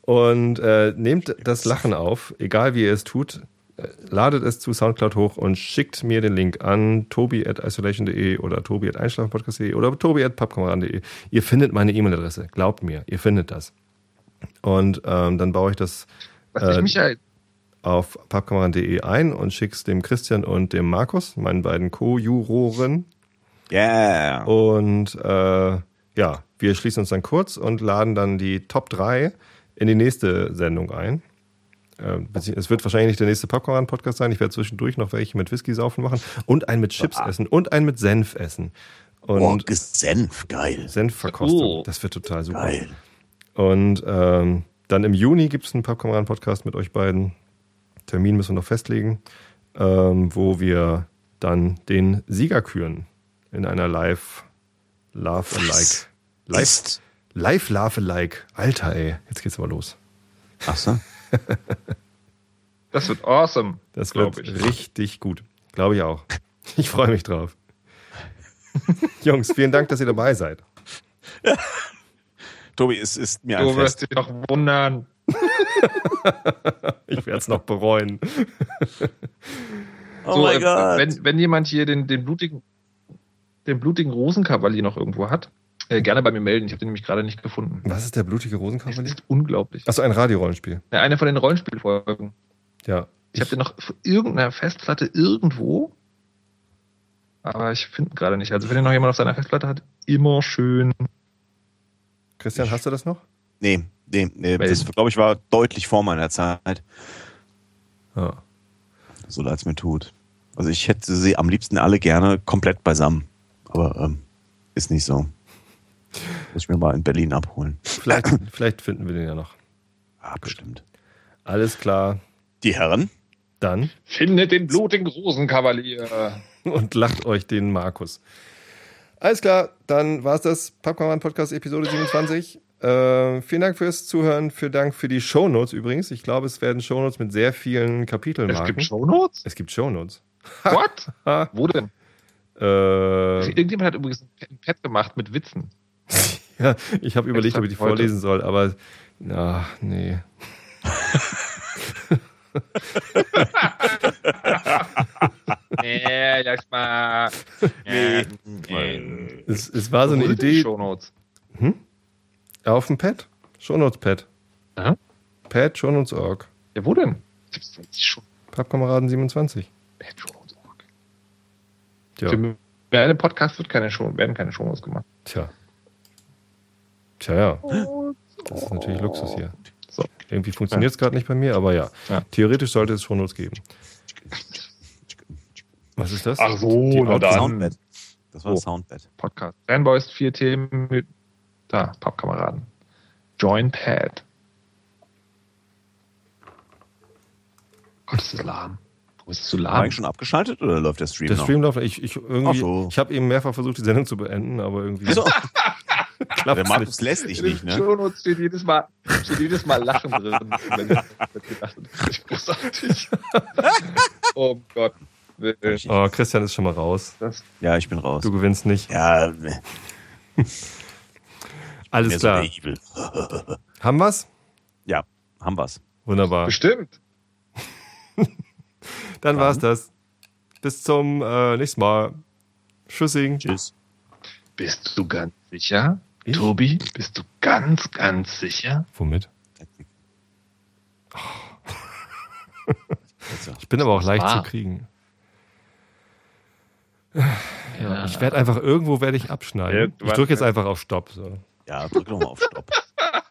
Und äh, nehmt das Lachen auf, egal wie ihr es tut. Äh, ladet es zu Soundcloud hoch und schickt mir den Link an tobi.isolation.de oder tobi.einschlafenpodcast.de oder tobi.pappkameraden.de. Ihr findet meine E-Mail-Adresse. Glaubt mir, ihr findet das. Und ähm, dann baue ich das äh, Michael auf pappkameraden.de ein und schick's dem Christian und dem Markus, meinen beiden Co-Juroren. Yeah. Und äh, ja, wir schließen uns dann kurz und laden dann die Top 3 in die nächste Sendung ein. Äh, es wird wahrscheinlich nicht der nächste Popcorn-Podcast sein. Ich werde zwischendurch noch welche mit Whisky saufen machen und einen mit Chips ah. essen und einen mit Senf essen. Und oh, Senf, geil. Senfverkostung. Oh. Das wird total super. Geil. Und ähm, dann im Juni gibt es einen Popcorn-Podcast mit euch beiden. Termin müssen wir noch festlegen, ähm, wo wir dann den Sieger küren in einer Live Love Alike. Live, live Love Alike. Alter, ey, jetzt geht's aber los. Ach so. das wird awesome. Das wird ich. richtig gut. Glaube ich auch. Ich freue mich drauf. Jungs, vielen Dank, dass ihr dabei seid. Tobi, es ist mir ein Du wirst dich noch wundern. [LAUGHS] ich werde es noch bereuen. oh so, mein äh, Gott. Wenn, wenn jemand hier den, den blutigen, den blutigen Rosenkavalier noch irgendwo hat, äh, gerne bei mir melden. Ich habe den nämlich gerade nicht gefunden. Was ist der blutige Rosenkavalier? Das ist unglaublich. Achso, ein Radiorollenspiel. Ja, eine von den Rollenspielfolgen. Ja. Ich, ich habe den noch auf irgendeiner Festplatte irgendwo, aber ich finde ihn gerade nicht. Also wenn ihr noch jemand auf seiner Festplatte hat, immer schön Christian, hast du das noch? Nee, nee, nee das glaube ich war deutlich vor meiner Zeit. Ja. So leid es mir tut. Also ich hätte sie am liebsten alle gerne komplett beisammen. Aber ähm, ist nicht so. Muss ich mir mal in Berlin abholen. Vielleicht, [LAUGHS] vielleicht finden wir den ja noch. Ah, bestimmt. Alles klar. Die Herren? Dann. Findet den blutigen Rosenkavalier. [LAUGHS] Und lacht euch den Markus. Alles klar, dann war es das Popcorn Podcast Episode 27. Äh, vielen Dank fürs Zuhören, vielen Dank für die Shownotes übrigens. Ich glaube, es werden Shownotes mit sehr vielen Kapiteln Es gibt Shownotes? Es gibt Shownotes. [LAUGHS] What? Wo denn? Äh, Irgendjemand hat übrigens ein Pad gemacht mit Witzen. Ja, ich habe überlegt, ob ich die heute. vorlesen soll, aber na, nee. nee, lass mal. Nee. nee. Es, es war so eine Idee. Shownotes. Hm? Auf dem Pad? Shownotes-Pad. Aha. Pad, Shownotes.org. Ja, wo denn? Pappkameraden 27. Pad, Shownotes.org. Ja. Für einen Podcast wird keine Show, werden keine Shownotes gemacht. Tja. Tja, ja. Das ist natürlich Luxus hier. So. Irgendwie funktioniert es gerade nicht bei mir, aber ja. ja. Theoretisch sollte es Shownotes geben. Was ist das? Ach so, na dann. Soundbed. Das war oh. Soundbed. Podcast. Fanboys, vier Themen mit, da, Pappkameraden. Join Pad. Gott, ist das lahm. Wo ist es zu lahm? War schon abgeschaltet oder läuft der Stream der noch? Der Stream läuft, ich, ich irgendwie, so. ich habe eben mehrfach versucht, die Sendung zu beenden, aber irgendwie. So. [LAUGHS] Klappt der Markus nicht. lässt dich nicht, ne? Shownotes steht jedes Mal, steht jedes Mal Lachen drin. wenn ich gedacht habe, großartig. [LAUGHS] oh Gott. Oh, Christian ist schon mal raus. Ja, ich bin raus. Du gewinnst nicht. Ja. [LAUGHS] Alles klar. So [LAUGHS] haben wir's? Ja, haben wir's. Wunderbar. Bestimmt. Dann war's das. Bis zum äh, nächsten Mal. Tschüssing. Tschüss. Bist du ganz sicher? Ich? Tobi, bist du ganz, ganz sicher? Womit? ich bin aber auch leicht zu kriegen. Ja. Ich werde einfach irgendwo werde ich abschneiden. Irgendwann ich drücke jetzt einfach auf Stopp. So. Ja, drück nochmal auf Stopp.